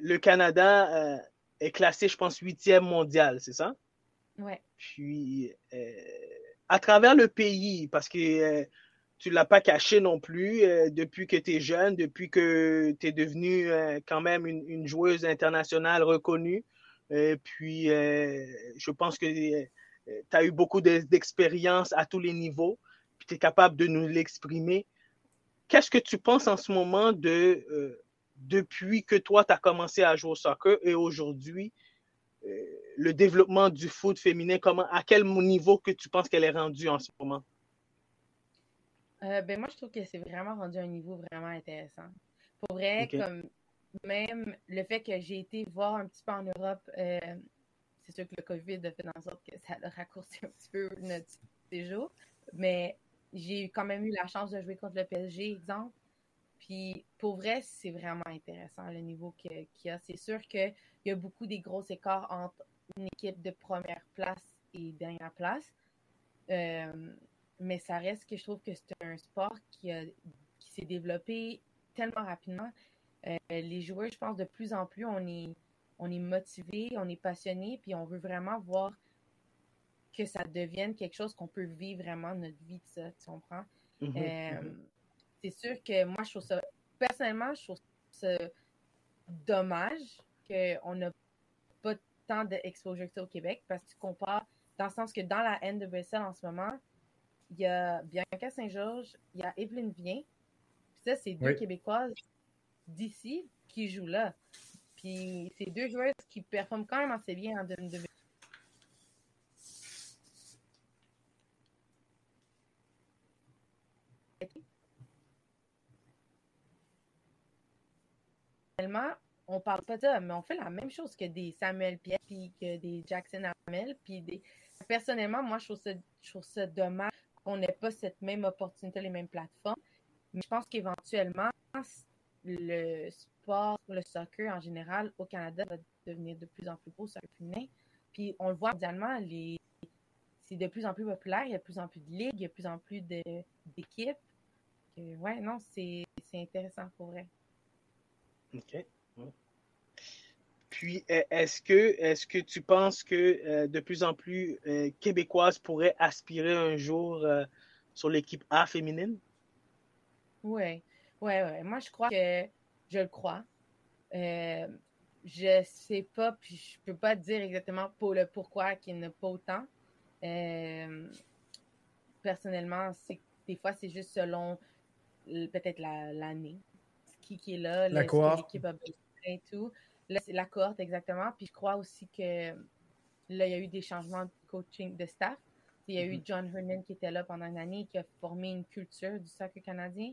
le Canada est classé, je pense, huitième mondial, c'est ça? Ouais. Puis, euh, à travers le pays, parce que euh, tu ne l'as pas caché non plus, euh, depuis que tu es jeune, depuis que tu es devenue quand même une, joueuse internationale reconnue. puis, je pense que tu as eu beaucoup d'expérience à tous les niveaux, puis tu es capable de nous l'exprimer. Qu'est-ce que tu penses en ce moment de, depuis que toi, tu as commencé à jouer au soccer et aujourd'hui, euh, le développement du foot féminin, comment, à quel niveau que tu penses qu'elle est rendue en ce moment? Euh, ben moi, je trouve que c'est vraiment rendu à un niveau vraiment intéressant. Pour vrai, comme même le fait que j'ai été voir un petit peu en Europe, euh, c'est sûr que le COVID a fait en sorte que ça a raccourci un petit peu notre séjour, mais j'ai quand même eu la chance de jouer contre le PSG, exemple. Puis pour vrai, c'est vraiment intéressant le niveau qu'il y a. C'est sûr qu'il y a beaucoup des gros écarts entre une équipe de première place et dernière place. mais ça reste que je trouve que c'est un sport qui, qui s'est développé tellement rapidement. les joueurs, je pense, de plus en plus, on est, on est motivé, on est passionné, puis on veut vraiment voir que ça devienne quelque chose qu'on peut vivre vraiment notre vie de ça, tu comprends? Mhm, euh. C'est sûr que moi, je trouve ça, personnellement, je trouve ça dommage qu'on n'a pas tant d'exposure que ça au Québec parce que tu compares, dans le sens que dans la haine de Bruxelles en ce moment, il y a Bianca Saint-Georges, il y a Evelyne Vien, puis ça, c'est deux Québécoises d'ici qui jouent là. Puis c'est deux joueuses qui performent quand même assez bien en 2020. On parle pas de ça, mais on fait la même chose que des Samuel Pierre, puis que des Jackson Hamel, puis des... Personnellement, moi, je trouve ça, je trouve ça dommage qu'on n'ait pas cette même opportunité, les mêmes plateformes. Mais je pense qu'éventuellement, le sport, le soccer en général au Canada va devenir de plus en plus féminin. Puis on le voit mondialement, les... c'est de plus en plus populaire, il y a de plus en plus de ligues, il y a de plus en plus d'équipes. Non, c'est intéressant pour vrai. OK. Puis, e, est-ce que, est que tu penses que euh, de plus en plus euh, québécoises pourraient aspirer un jour euh, sur l'équipe A féminine? Oui, oui, oui. Moi, je crois que je le crois. je sais pas, puis je peux pas dire exactement pour le pourquoi qu'il n'y a pas autant. personnellement, c'est des fois, c'est juste selon peut-être l'année qui, est là, l'équipe a besoin et tout. Là, c'est la cohorte, exactement. Puis je crois aussi que là, il y a eu des changements de coaching de staff. Il y a eu mm-hmm. John Herman qui était là pendant une année et qui a formé une culture du soccer canadien.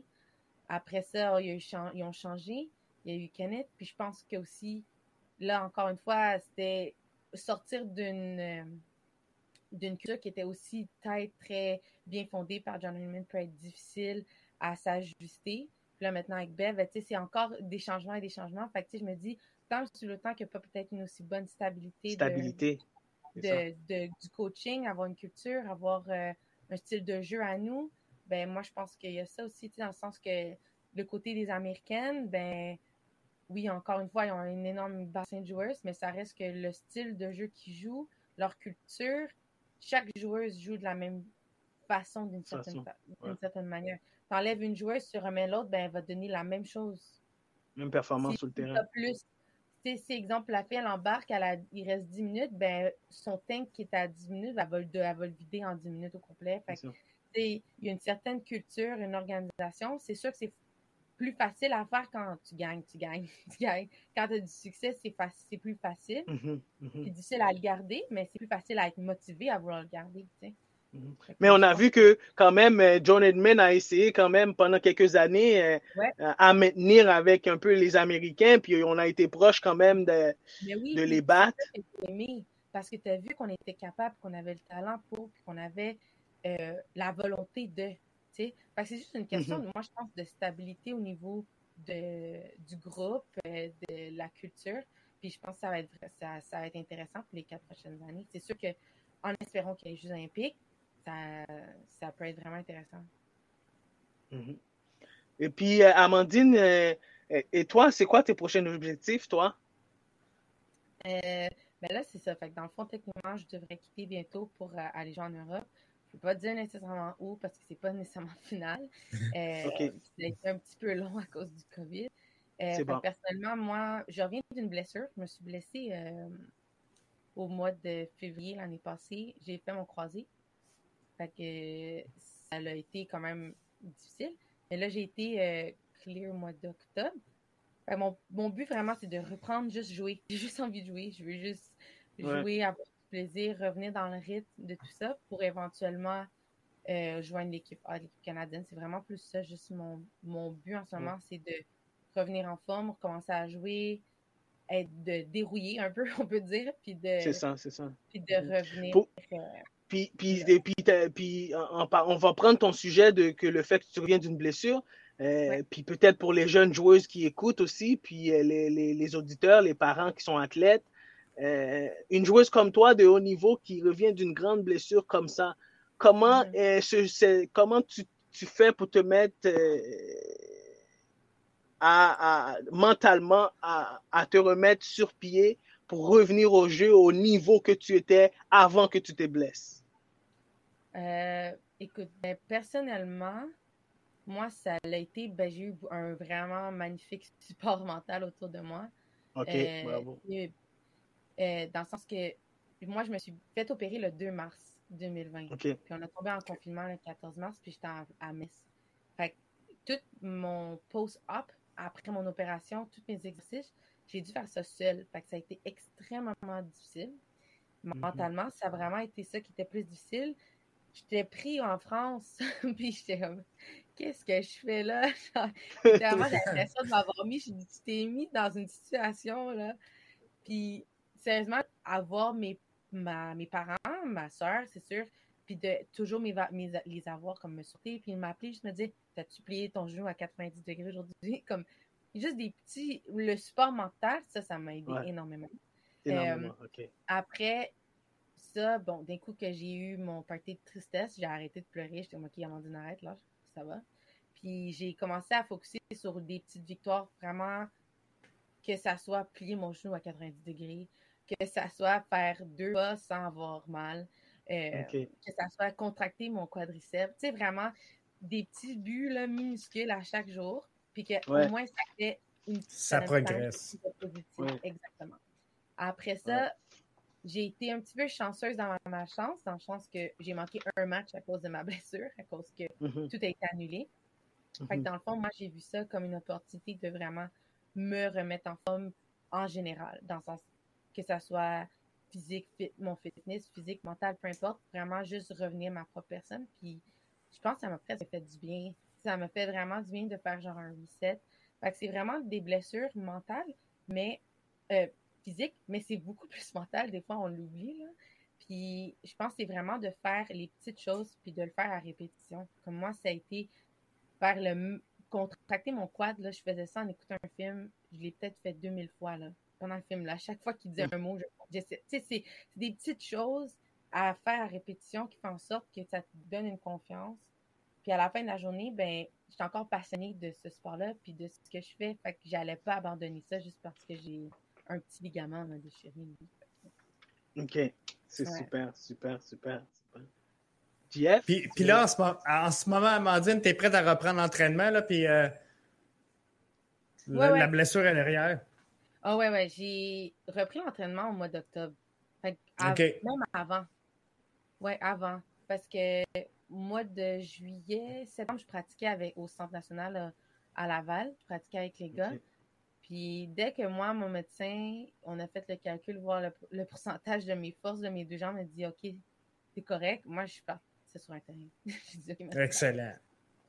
Après ça, il y a eu, ils ont changé. Il y a eu Kenneth. Puis je pense que aussi, là, encore une fois, c'était sortir d'une euh, d'une culture qui était aussi très, très bien fondée par John Herman peut être difficile à s'ajuster. Puis là, maintenant, avec Bev, ben, c'est encore des changements et des changements. Fait que, je me dis, tant sur le temps qu'il n'y a pas peut-être une aussi bonne stabilité, stabilité. De, du coaching, avoir une culture, avoir euh, un style de jeu à nous, ben moi, je pense qu'il y a ça aussi, dans le sens que le côté des Américaines, ben oui, encore une fois, ils ont un énorme bassin de joueurs, mais ça reste que le style de jeu qu'ils jouent, leur culture, chaque joueuse joue de la même façon d'une certaine, certaine manière t'enlèves une joueuse, tu remets l'autre, ben, elle va donner la même chose. Même performance sur le terrain. Plus, si, exemple, la fille, elle embarque, elle il reste 10 minutes, ben, son tank qui est à 10 minutes, elle va, le, elle va le vider en 10 minutes au complet. il y a une certaine culture, une organisation. C'est sûr que c'est plus facile à faire quand tu gagnes, tu gagnes, *laughs* tu gagnes. Quand tu as du succès, c'est, plus facile. Mm-hmm, mm-hmm. C'est difficile à le garder, mais c'est plus facile à être motivé à vouloir le garder. Mais on a vu que quand même, euh, John Edmond a essayé quand même pendant quelques années euh, euh, à maintenir avec un peu les Américains, puis on a été proche quand même de, de les battre. parce que tu as vu qu'on était capable, qu'on avait le talent pour, qu'on avait la volonté de. Parce que c'est juste une question, mhm. moi je pense, de stabilité au niveau de, du groupe, de la culture. Puis je pense que ça va être, ça, ça va être intéressant pour les quatre prochaines années. C'est sûr que en espérant qu'il y ait les Jeux olympiques, ça, peut être vraiment intéressant. Mhm. Et puis, euh, Amandine, euh, et toi, c'est quoi tes prochains objectifs, toi? Euh, ben là, c'est ça. Fait dans le fond, techniquement, je devrais quitter bientôt pour aller jouer en Europe. Je ne peux pas dire nécessairement où parce que c'est pas nécessairement *laughs* final. Euh, okay. Ça un petit peu long à cause du COVID. Personnellement, moi, je reviens d'une blessure. Je me suis blessée au mois de février l'année passée. J'ai fait mon croisé. Fait que ça a été quand même difficile. Mais là, j'ai été euh, clear au mois d'octobre. Mon, mon, but vraiment, c'est de reprendre juste jouer. *laughs* J'ai juste envie de jouer. Je veux juste jouer, avoir du plaisir, revenir dans le rythme de tout ça pour éventuellement euh, joindre l'équipe l'équipe canadienne. C'est vraiment plus ça, juste mon, mon but en ce moment, c'est de revenir en forme, recommencer à jouer, être de dérouiller un peu, *laughs* on peut dire, puis de. C'est ça, c'est ça. Puis de revenir. Euh, puis, puis, puis, puis on, va prendre ton sujet de que le fait que tu reviens d'une blessure, euh, puis peut-être pour les jeunes joueuses qui écoutent aussi, puis euh, les, les, les, auditeurs, les parents qui sont athlètes, euh, une joueuse comme toi de haut niveau qui revient d'une grande blessure comme ça, comment, mm-hmm. comment tu, tu, fais pour te mettre à, mentalement à, à, te remettre sur pied pour revenir au jeu au niveau que tu étais avant que tu te blesses? Euh, écoute, ben, personnellement, moi, ça a été, ben, j'ai eu un vraiment magnifique *laughs* support mental autour de moi. OK, euh, bravo. Euh, dans le sens que moi, je me suis fait opérer le 2 mars 2020. Puis on a tombé en confinement le 14 mars, puis j'étais à, Metz. Fait que tout mon post-op, après mon opération, tous mes exercices, j'ai dû faire ça seul. Fait que ça a été extrêmement difficile. Mhm. Mentalement, ça a vraiment été ça qui était plus difficile. J'étais pris en France, *laughs* puis j'étais comme, qu'est-ce que je fais là? *laughs* J'ai vraiment l'impression *laughs* de m'avoir mis. Je tu t'es mis dans une situation, là. Puis, sérieusement, avoir mes, mes parents, ma soeur, c'est sûr, puis de toujours mes, les avoir comme me sauter, puis m'appeler, je me dis, t'as-tu plié ton genou à 90 degrés aujourd'hui? Comme, juste des petits. Le support mental, ça, ça m'a aidé énormément. Énormément, euh, Après ça, bon, d'un coup que j'ai eu mon party de tristesse, j'ai arrêté de pleurer. J'étais, OK, Amandine, arrête, là, ça va. Puis j'ai commencé à focuser sur des petites victoires, vraiment, que ça soit plier mon genou à 90 degrés, que ça soit faire deux pas sans avoir mal, euh, que ça soit contracter mon quadriceps. Tu sais, vraiment des petits buts là, minuscules à chaque jour. Puis qu'au moins, ça fait une Ça progresse. Exactement. Après ça, j'ai été un petit peu chanceuse dans ma, chance, dans le sens que j'ai manqué un match à cause de ma *laughs* blessure, à cause que mm-hmm. tout a été annulé. Fait que mm-hmm. dans le fond, moi, j'ai vu ça comme une opportunité de vraiment me remettre en forme en général, dans le sens que ça soit physique, mon fitness, physique, mental, peu importe, vraiment juste revenir à ma propre personne. Puis je pense que ça m'a presque fait du bien ça me fait vraiment du bien de faire genre un reset. Fait que c'est vraiment des blessures mentales, mais euh, physiques, mais c'est beaucoup plus mental. Des fois, on l'oublie. Puis je pense que c'est vraiment de faire les petites choses puis de le faire à répétition. Comme moi, ça a été faire le contracter mon quad. Là, je faisais ça en écoutant un film. Je l'ai peut-être fait 2000 fois là, pendant le film. Là. Chaque fois qu'il disait un mot, je, c'est des petites choses à faire à répétition qui font en sorte que ça te donne une confiance puis à la fin de la journée, ben, j'étais encore passionnée de ce sport-là, puis de ce que je fais. Fait que j'allais pas abandonner ça juste parce que j'ai un petit ligament à déchiré. OK. C'est super, super, super, super. Jeff? Puis, puis là, en ce, moment, en ce moment, Amandine, tu es prête à reprendre l'entraînement, là, puis euh, la, blessure à l'arrière. Ah oh, ouais, ouais. J'ai repris l'entraînement au mois d'octobre. Même avant. Ouais, avant. Parce que mois de juillet, septembre, je pratiquais avec, au Centre national euh, à Laval. Je pratiquais avec les gars. Puis dès que moi, mon médecin, on a fait le calcul, voir le, pourcentage de mes forces de mes deux jambes, il dit OK, c'est correct. Moi, je suis partie sur un terrain. *laughs* Excellent.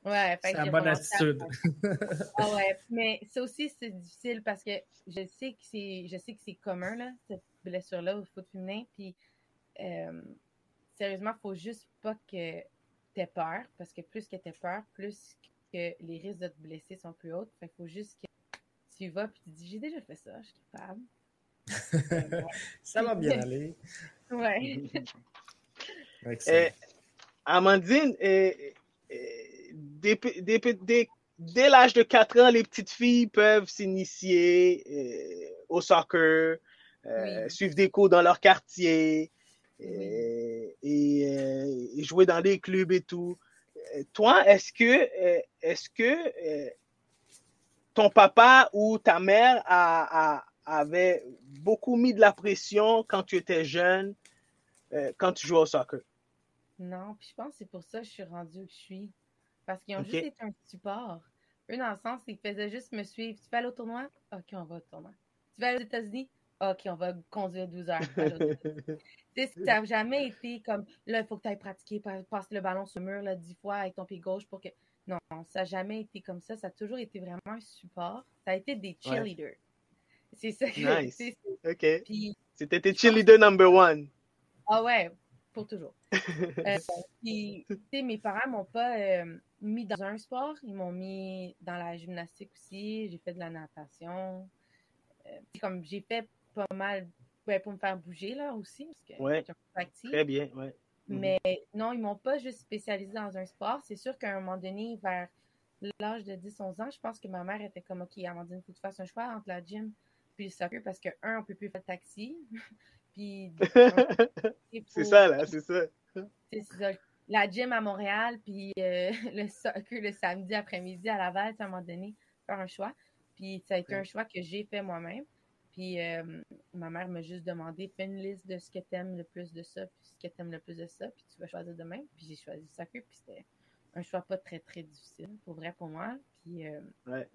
Ouais, c'est une bonne attitude. ah ouais, mais ça aussi, c'est difficile parce que je sais que c'est je sais que c'est commun, là, cette blessure-là au foot féminin. Puis euh, sérieusement, il faut juste pas que peur, parce que plus que tu peur, plus que les risques de te blesser sont plus hauts. Fait faut juste que tu vas puis tu dis j'ai déjà fait ça, je suis capable. *laughs* ça va bien aller. *laughs* Ouais. *laughs* Eh, Amandine, eh, eh, dès, l'âge de 4 ans, les petites filles peuvent s'initier au soccer, suivre des cours dans leur quartier, et, et, jouer dans les clubs et tout. Toi, est-ce que, est-ce que ton papa ou ta mère a, avait beaucoup mis de la pression quand tu étais jeune, quand tu jouais au soccer? Non, puis je pense que c'est pour ça que je suis rendue où je suis. Parce qu'ils ont juste été un support. Eux, dans le sens, ils faisaient juste me suivre. Tu vas aller au tournoi? OK, on va au tournoi. Tu vas aller aux États-Unis? OK, on va conduire 12 heures. *laughs* ça n'a jamais été comme là, il faut que tu ailles pratiquer, passer le ballon sur le mur là, 10 fois avec ton pied gauche pour que. Non, ça n'a jamais été comme ça. Ça a toujours été vraiment un support. Ça a été des cheerleaders. C'est ça que. Nice. OK. C'était tes cheerleaders number one. Ah ouais, pour toujours. *laughs* euh, puis, mes parents m'ont pas euh, mis dans un sport. Ils m'ont mis dans la gymnastique aussi. J'ai fait de la natation. Euh, comme j'ai fait pas mal pour me faire bouger là aussi, parce que ouais. Très bien, ouais. Mhm. Mais non, ils m'ont pas juste spécialisé dans un sport. C'est sûr qu'à un moment donné, vers l'âge de 10-11 ans, je pense que ma mère était comme OK, Amandine, il faut que tu fasses un choix entre la gym puis le soccer parce que, un, on peut plus faire le taxi. *laughs* puis. *laughs* c'est ça, là, c'est ça. C'est ça. La gym à Montréal, puis euh, *laughs* le soccer le samedi après-midi à Laval, à un moment donné, faire un choix. Puis ça a été un choix que j'ai fait moi-même. Puis euh, ma mère m'a juste demandé fais une liste de ce que tu aimes le plus de ça, puis ce que tu aimes le plus de ça, puis tu vas choisir demain. Puis j'ai choisi soccer, puis c'était un choix pas très très difficile, pour vrai pour moi. Puis, euh, ouais.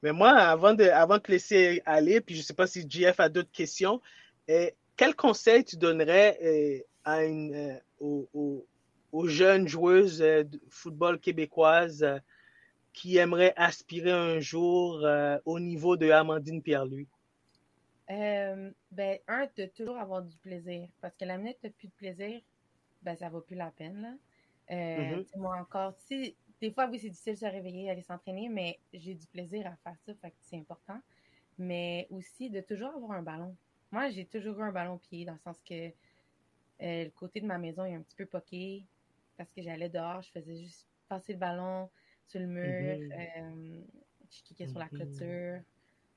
Mais moi, avant de, avant de te laisser aller, puis je ne sais pas si JF a d'autres questions, euh, quel conseil tu donnerais à une, aux, aux, jeunes joueuses de football québécoises qui aimerait aspirer un jour euh, au niveau de Amandine Pierre-Louis? Euh, ben, un, de toujours avoir du plaisir. Parce que la minute tu n'as plus de plaisir, ben, ça vaut plus la peine. Là. Euh, mm-hmm. Moi encore, des fois, oui, c'est difficile de se réveiller, aller s'entraîner, mais j'ai du plaisir à faire ça, fait que c'est important. Mais aussi de toujours avoir un ballon. Moi, j'ai toujours eu un ballon pied, dans le sens que le côté de ma maison est un petit peu poqué, parce que j'allais dehors, je faisais juste passer le ballon, sur le mur, mm-hmm. je cliquais sur la mm-hmm. clôture,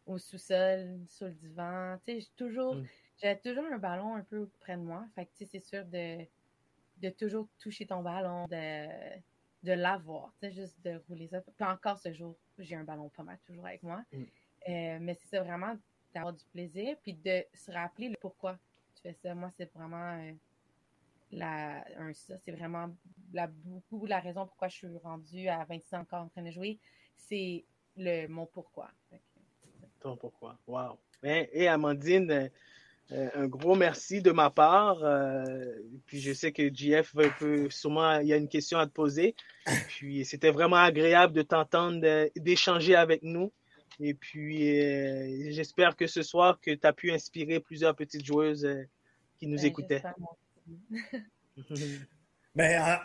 au sous-sol, sur le divan. Tu sais, j'ai toujours, mm. j'avais toujours un ballon un peu près de moi. Fait que, tu sais, c'est sûr de, de toujours toucher ton ballon, de, de l'avoir, tu sais, juste de rouler ça. Puis encore ce jour, j'ai un ballon pas mal toujours avec moi. Mm. Euh, mais c'est ça vraiment d'avoir du plaisir, puis de se rappeler le pourquoi tu fais ça. Moi, c'est vraiment euh, la, ça, c'est vraiment la, beaucoup la raison pourquoi je suis rendue à 26 ans encore en train de jouer. C'est le mon pourquoi. Ton pourquoi. Wow. Ben, et Amandine, euh, un gros merci de ma part. Euh, puis je sais que JF peut sûrement, il y a une question à te poser. *laughs* Puis c'était vraiment agréable de t'entendre, d'échanger avec nous. Et puis euh, j'espère que ce soir que tu as pu inspirer plusieurs petites joueuses qui nous ben, écoutaient. *laughs* Ben,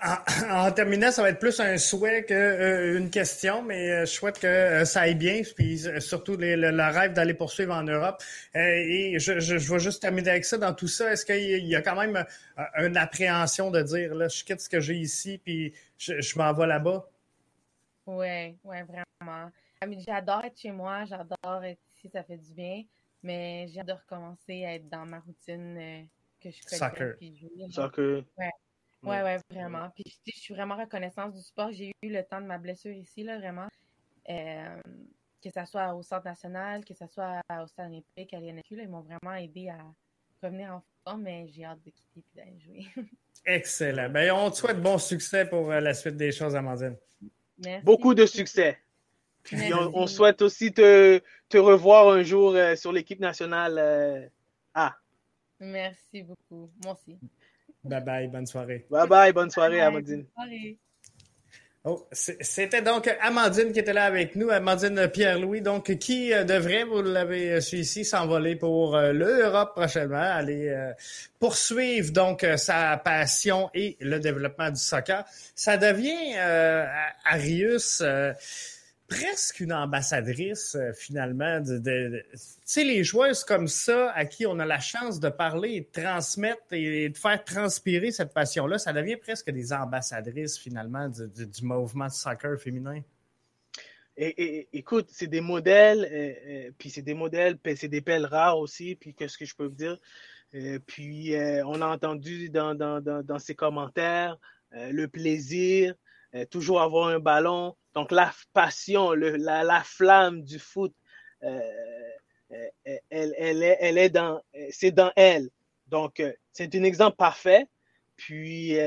en, terminant, ça va être plus un souhait qu'une euh, question, mais euh, je souhaite que euh, ça aille bien, puis surtout le, rêve d'aller poursuivre en Europe. et je, je, vais juste terminer avec ça. Dans tout ça, est-ce qu'il y a quand même une appréhension de dire, là, je quitte ce que j'ai ici, puis je, je m'en vais là-bas? Oui, oui, vraiment. J'adore être chez moi, j'adore être ici, ça fait du bien, mais j'ai hâte de recommencer à être dans ma routine que je fais. Soccer. Soccer. Ouais. Ouais, ouais, vraiment. Puis je, suis vraiment reconnaissante du sport. J'ai eu le temps de ma blessure ici, là, vraiment. Euh, que ce soit au Centre national, que ce soit au Stade olympique, à l'INQ, ils m'ont vraiment aidé à revenir en forme, mais j'ai hâte de quitter et d'aller jouer. *laughs* Excellent. Ben, on te souhaite bon succès pour euh, la suite des choses, Amandine. Merci. Beaucoup de succès. Puis on, souhaite aussi te, te, revoir un jour euh, sur l'équipe nationale A. Merci beaucoup. Moi aussi. Bye bye, bonne soirée. Bye bye, bonne soirée, Amandine. Oh, c'était donc Amandine qui était là avec nous, Amandine Pierre-Louis, donc qui euh, devrait, vous l'avez su ici, s'envoler pour euh, l'Europe prochainement, aller euh, poursuivre donc sa passion et le développement du soccer. Ça devient Arius presque une ambassadrice euh, finalement de, tu sais les joueuses comme ça à qui on a la chance de parler et de transmettre et de faire transpirer cette passion là ça devient presque des ambassadrices finalement du, mouvement de soccer féminin. Et, écoute c'est des modèles euh, euh, puis c'est des modèles c'est des pelles rares aussi puis qu'est-ce que je peux vous dire? Puis on a entendu dans, dans, dans, dans ses commentaires le plaisir toujours avoir un ballon donc la passion, la, flamme du foot, euh, euh, est, elle est dans, c'est dans elle. Donc euh, c'est un exemple parfait. Puis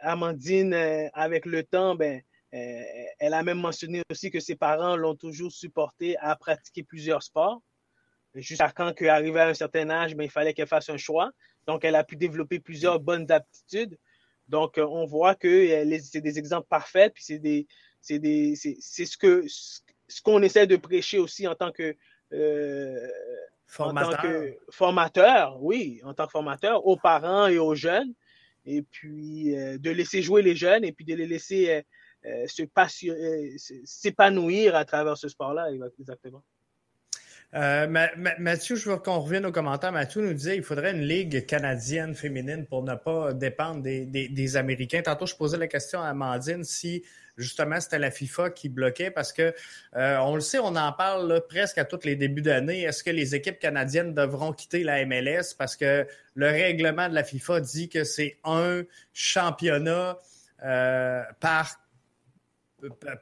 Amandine, avec le temps, ben, elle a même mentionné aussi que ses parents l'ont toujours supporté à pratiquer plusieurs sports. Jusqu'à quand qu'arrivait à un certain âge, ben, il fallait qu'elle fasse un choix. Donc, elle a pu développer plusieurs bonnes aptitudes. Donc, on voit que c'est des exemples parfaits, puis c'est des, c'est ce que ce qu'on essaie de prêcher aussi en tant que euh, formateur. En tant que formateur, oui, en tant que formateur aux parents et aux jeunes, et puis euh, de laisser jouer les jeunes et puis de les laisser euh, se s'épanouir à travers ce sport-là, exactement. Euh, Mathieu, je veux qu'on revienne aux commentaires. Mathieu nous disait qu'il faudrait une ligue canadienne féminine pour ne pas dépendre des, Américains. Tantôt, je posais la question à Amandine si justement c'était la FIFA qui bloquait parce que euh, on le sait, on en parle presque à tous les débuts d'année. Est-ce que les équipes canadiennes devront quitter la MLS parce que le règlement de la FIFA dit que c'est un championnat euh, par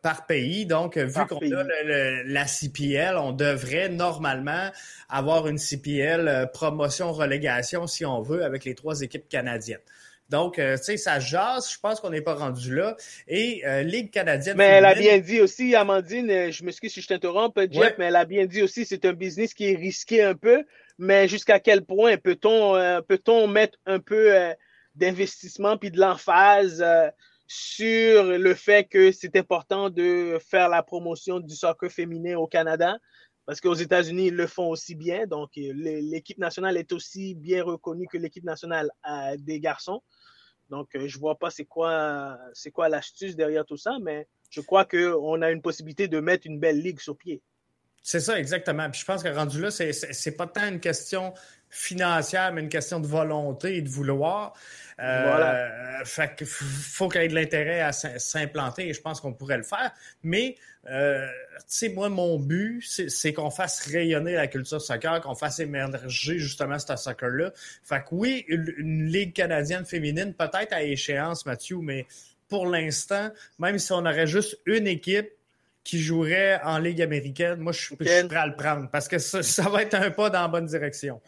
par pays. Donc, vu qu'on a la CPL, on devrait normalement avoir une CPL euh, promotion-relégation, si on veut, avec les trois équipes canadiennes. Donc, euh, tu sais, ça jase. Je pense qu'on n'est pas rendu là. Et euh, Ligue canadienne. Mais elle a bien dit aussi, Amandine, je m'excuse si je t'interromps, Jeff, mais elle a bien dit aussi, c'est un business qui est risqué un peu. Mais jusqu'à quel point peut-on peut-on mettre un peu d'investissement puis de l'emphase sur le fait que c'est important de faire la promotion du soccer féminin au Canada, parce qu'aux États-Unis, ils le font aussi bien. Donc, l'équipe nationale est aussi bien reconnue que l'équipe nationale des garçons. Donc, euh, je vois pas c'est quoi, quoi l'astuce derrière tout ça, mais je crois qu'on a une possibilité de mettre une belle ligue sur pied. C'est ça, exactement. Puis je pense que rendu là, c'est pas tant une question financière, mais une question de volonté et de vouloir. Euh, voilà. Fait qu'il faut qu'il y ait de l'intérêt à s'implanter et je pense qu'on pourrait le faire. Mais, euh, tu sais, moi, mon but, c'est qu'on fasse rayonner la culture soccer, qu'on fasse émerger justement ce soccer-là. Fait que oui, une, ligue canadienne féminine, peut-être à échéance, Mathieu, mais pour l'instant, même si on aurait juste une équipe, qui jouerait en Ligue américaine, moi, je, suis prêt à le prendre parce que ça, ça, va être un pas dans la bonne direction.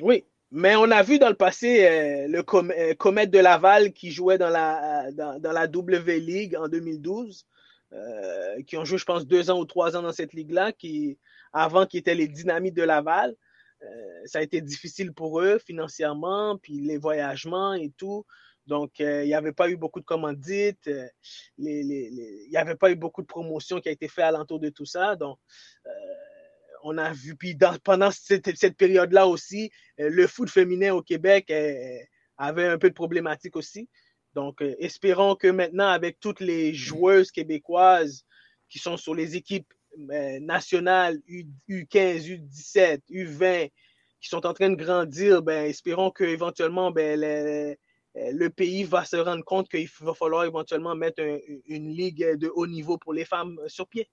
Oui, mais on a vu dans le passé euh, le euh, Comet de Laval qui jouait dans la, dans, la W League en 2012, euh, qui ont joué, je pense, deux ans ou trois ans dans cette ligue-là, qui, avant qui étaient les Dynamites de Laval. ça a été difficile pour eux financièrement, puis les voyagements et tout. Donc, il n'y avait pas eu beaucoup de commandites, il n'y avait pas eu beaucoup de promotions qui a été fait alentour de tout ça. Donc, on a vu, puis pendant cette, période-là aussi, euh, le foot féminin au Québec euh, avait un peu de problématique aussi. Donc, euh, espérons que maintenant, avec toutes les joueuses québécoises qui sont sur les équipes nationales U, 15 U17, U20, qui sont en train de grandir, ben, espérons qu'éventuellement, ben, le, pays va se rendre compte qu'il va falloir éventuellement mettre une ligue de haut niveau pour les femmes sur pied.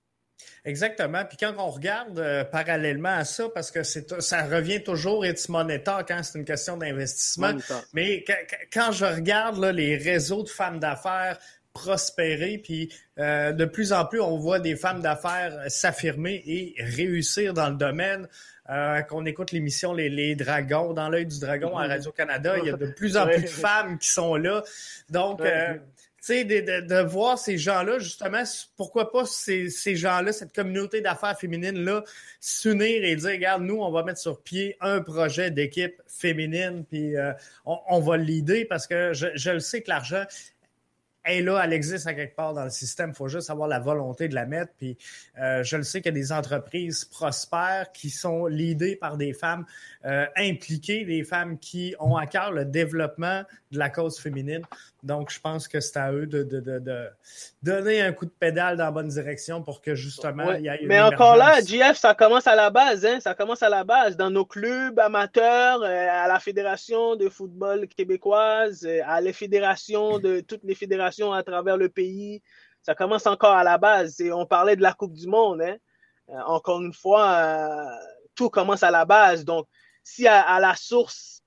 Exactement. Puis quand on regarde euh, parallèlement à ça, parce que c'est ça revient toujours it's money talk, quand c'est une question d'investissement. Mais quand je regarde les réseaux de femmes d'affaires prospérer, puis euh, de plus en plus, on voit des femmes d'affaires s'affirmer et réussir dans le domaine. Euh, qu'on écoute l'émission les, Dragons, dans l'œil du dragon à mm-hmm. Radio-Canada, il y a de *laughs* plus en plus de femmes qui sont là. Donc, de, voir ces gens-là, justement, pourquoi pas ces, ces gens-là, cette communauté d'affaires féminines-là, s'unir et dire, regarde, nous, on va mettre sur pied un projet d'équipe féminine, puis euh, on, va l'idée parce que je, je le sais que l'argent, est là, elle existe à quelque part dans le système. Il faut juste avoir la volonté de la mettre. Puis euh, je le sais qu'il y a des entreprises prospères qui sont leadées par des femmes euh, impliquées, des femmes qui ont à cœur le développement de la cause féminine. Donc, je pense que c'est à eux de, de, de, de, donner un coup de pédale dans la bonne direction pour que justement il y ait une Mais encore là, JF, ça commence à la base. Hein? Ça commence à la base dans nos clubs amateurs, euh, à la Fédération de football québécoise, à les fédérations de toutes les fédérations à travers le pays. Ça commence encore à la base. Et on parlait de la Coupe du Monde. Hein. Euh, encore une fois, euh, tout commence à la base. Donc, si à, la source,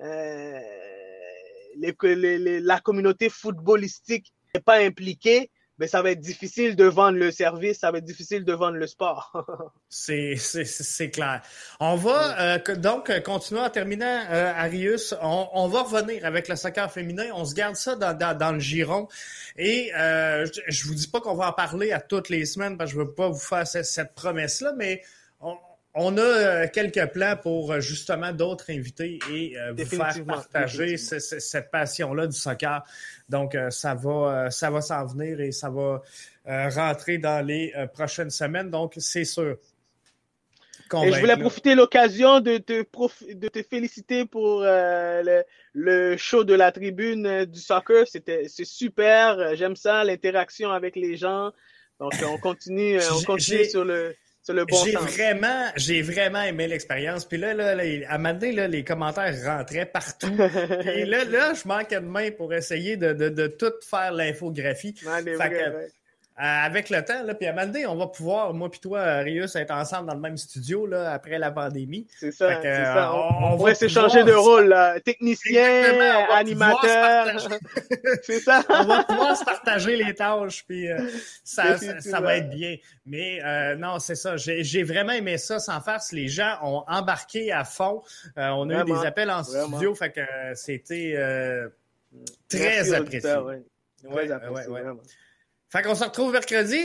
euh, la communauté footballistique n'est pas impliquée, mais ça va être difficile de vendre le service, ça va être difficile de vendre le sport. *laughs* c'est clair. On va euh, donc euh, continuer en terminant, euh, Arius. On, on, va revenir avec le soccer féminin. On se garde ça dans, dans, dans le giron. Et euh, je, je vous dis pas qu'on va en parler à toutes les semaines parce que je veux pas vous faire cette, cette promesse-là, mais on, a euh, quelques plans pour euh, justement d'autres invités et euh, vous faire partager cette passion-là du soccer. Donc, ça va, ça va s'en venir et ça va rentrer dans les prochaines semaines. Donc, c'est sûr. Et je voulais profiter de l'occasion de te, de te féliciter pour le, le, show de la tribune du soccer. C'était c'est super. J'aime ça, l'interaction avec les gens. Donc, on continue, on continue sur le le bon j'ai. Vraiment, j'ai vraiment aimé l'expérience. Puis là, là, là, à un moment donné, là, les commentaires rentraient partout. *laughs* Et là, là, je manquais de main pour essayer de, de, de tout faire l'infographie. Ouais, Euh, avec le temps, là, puis à donné, on va pouvoir, moi puis toi, euh, Rius, être ensemble dans le même studio là, après la pandémie. C'est ça, que, On, on on va s'échanger de rôle, là. technicien, animateur. *laughs* c'est ça. on va pouvoir se partager les tâches, puis euh, ça, ça, va être bien. Mais euh, non, c'est ça. J'ai vraiment aimé ça sans farce. Les gens ont embarqué à fond. On a eu des appels en vraiment. studio, fait que c'était très Merci, apprécié. auditeur, ouais. Très apprécié, ouais. Fait qu'on se retrouve mercredi.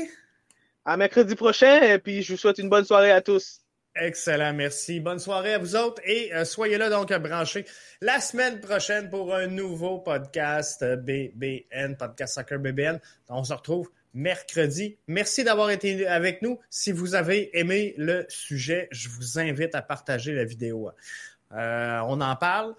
À mercredi prochain, et puis je vous souhaite une bonne soirée à tous. Excellent, merci. Bonne soirée à vous autres et euh, soyez là donc branchés la semaine prochaine pour un nouveau podcast euh, BBN, podcast Soccer BBN. On se retrouve mercredi. Merci d'avoir été avec nous. Si vous avez aimé le sujet, je vous invite à partager la vidéo. Euh, on en parle,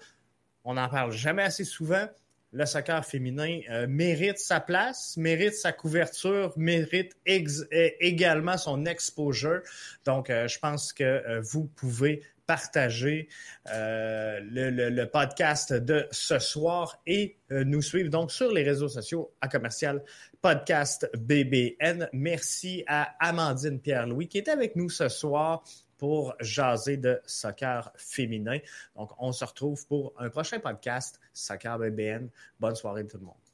on n'en parle jamais assez souvent. Le soccer féminin euh, mérite sa place, mérite sa couverture, mérite également son exposure. Donc, euh, je pense que euh, vous pouvez partager euh, le, le- le podcast de ce soir et euh, nous suivre donc sur les réseaux sociaux à commercial podcast BBN. Merci à Amandine Pierre-Louis qui est avec nous ce soir pour jaser de soccer féminin. Donc, on se retrouve pour un prochain podcast Soccer BBN. Bonne soirée tout le monde.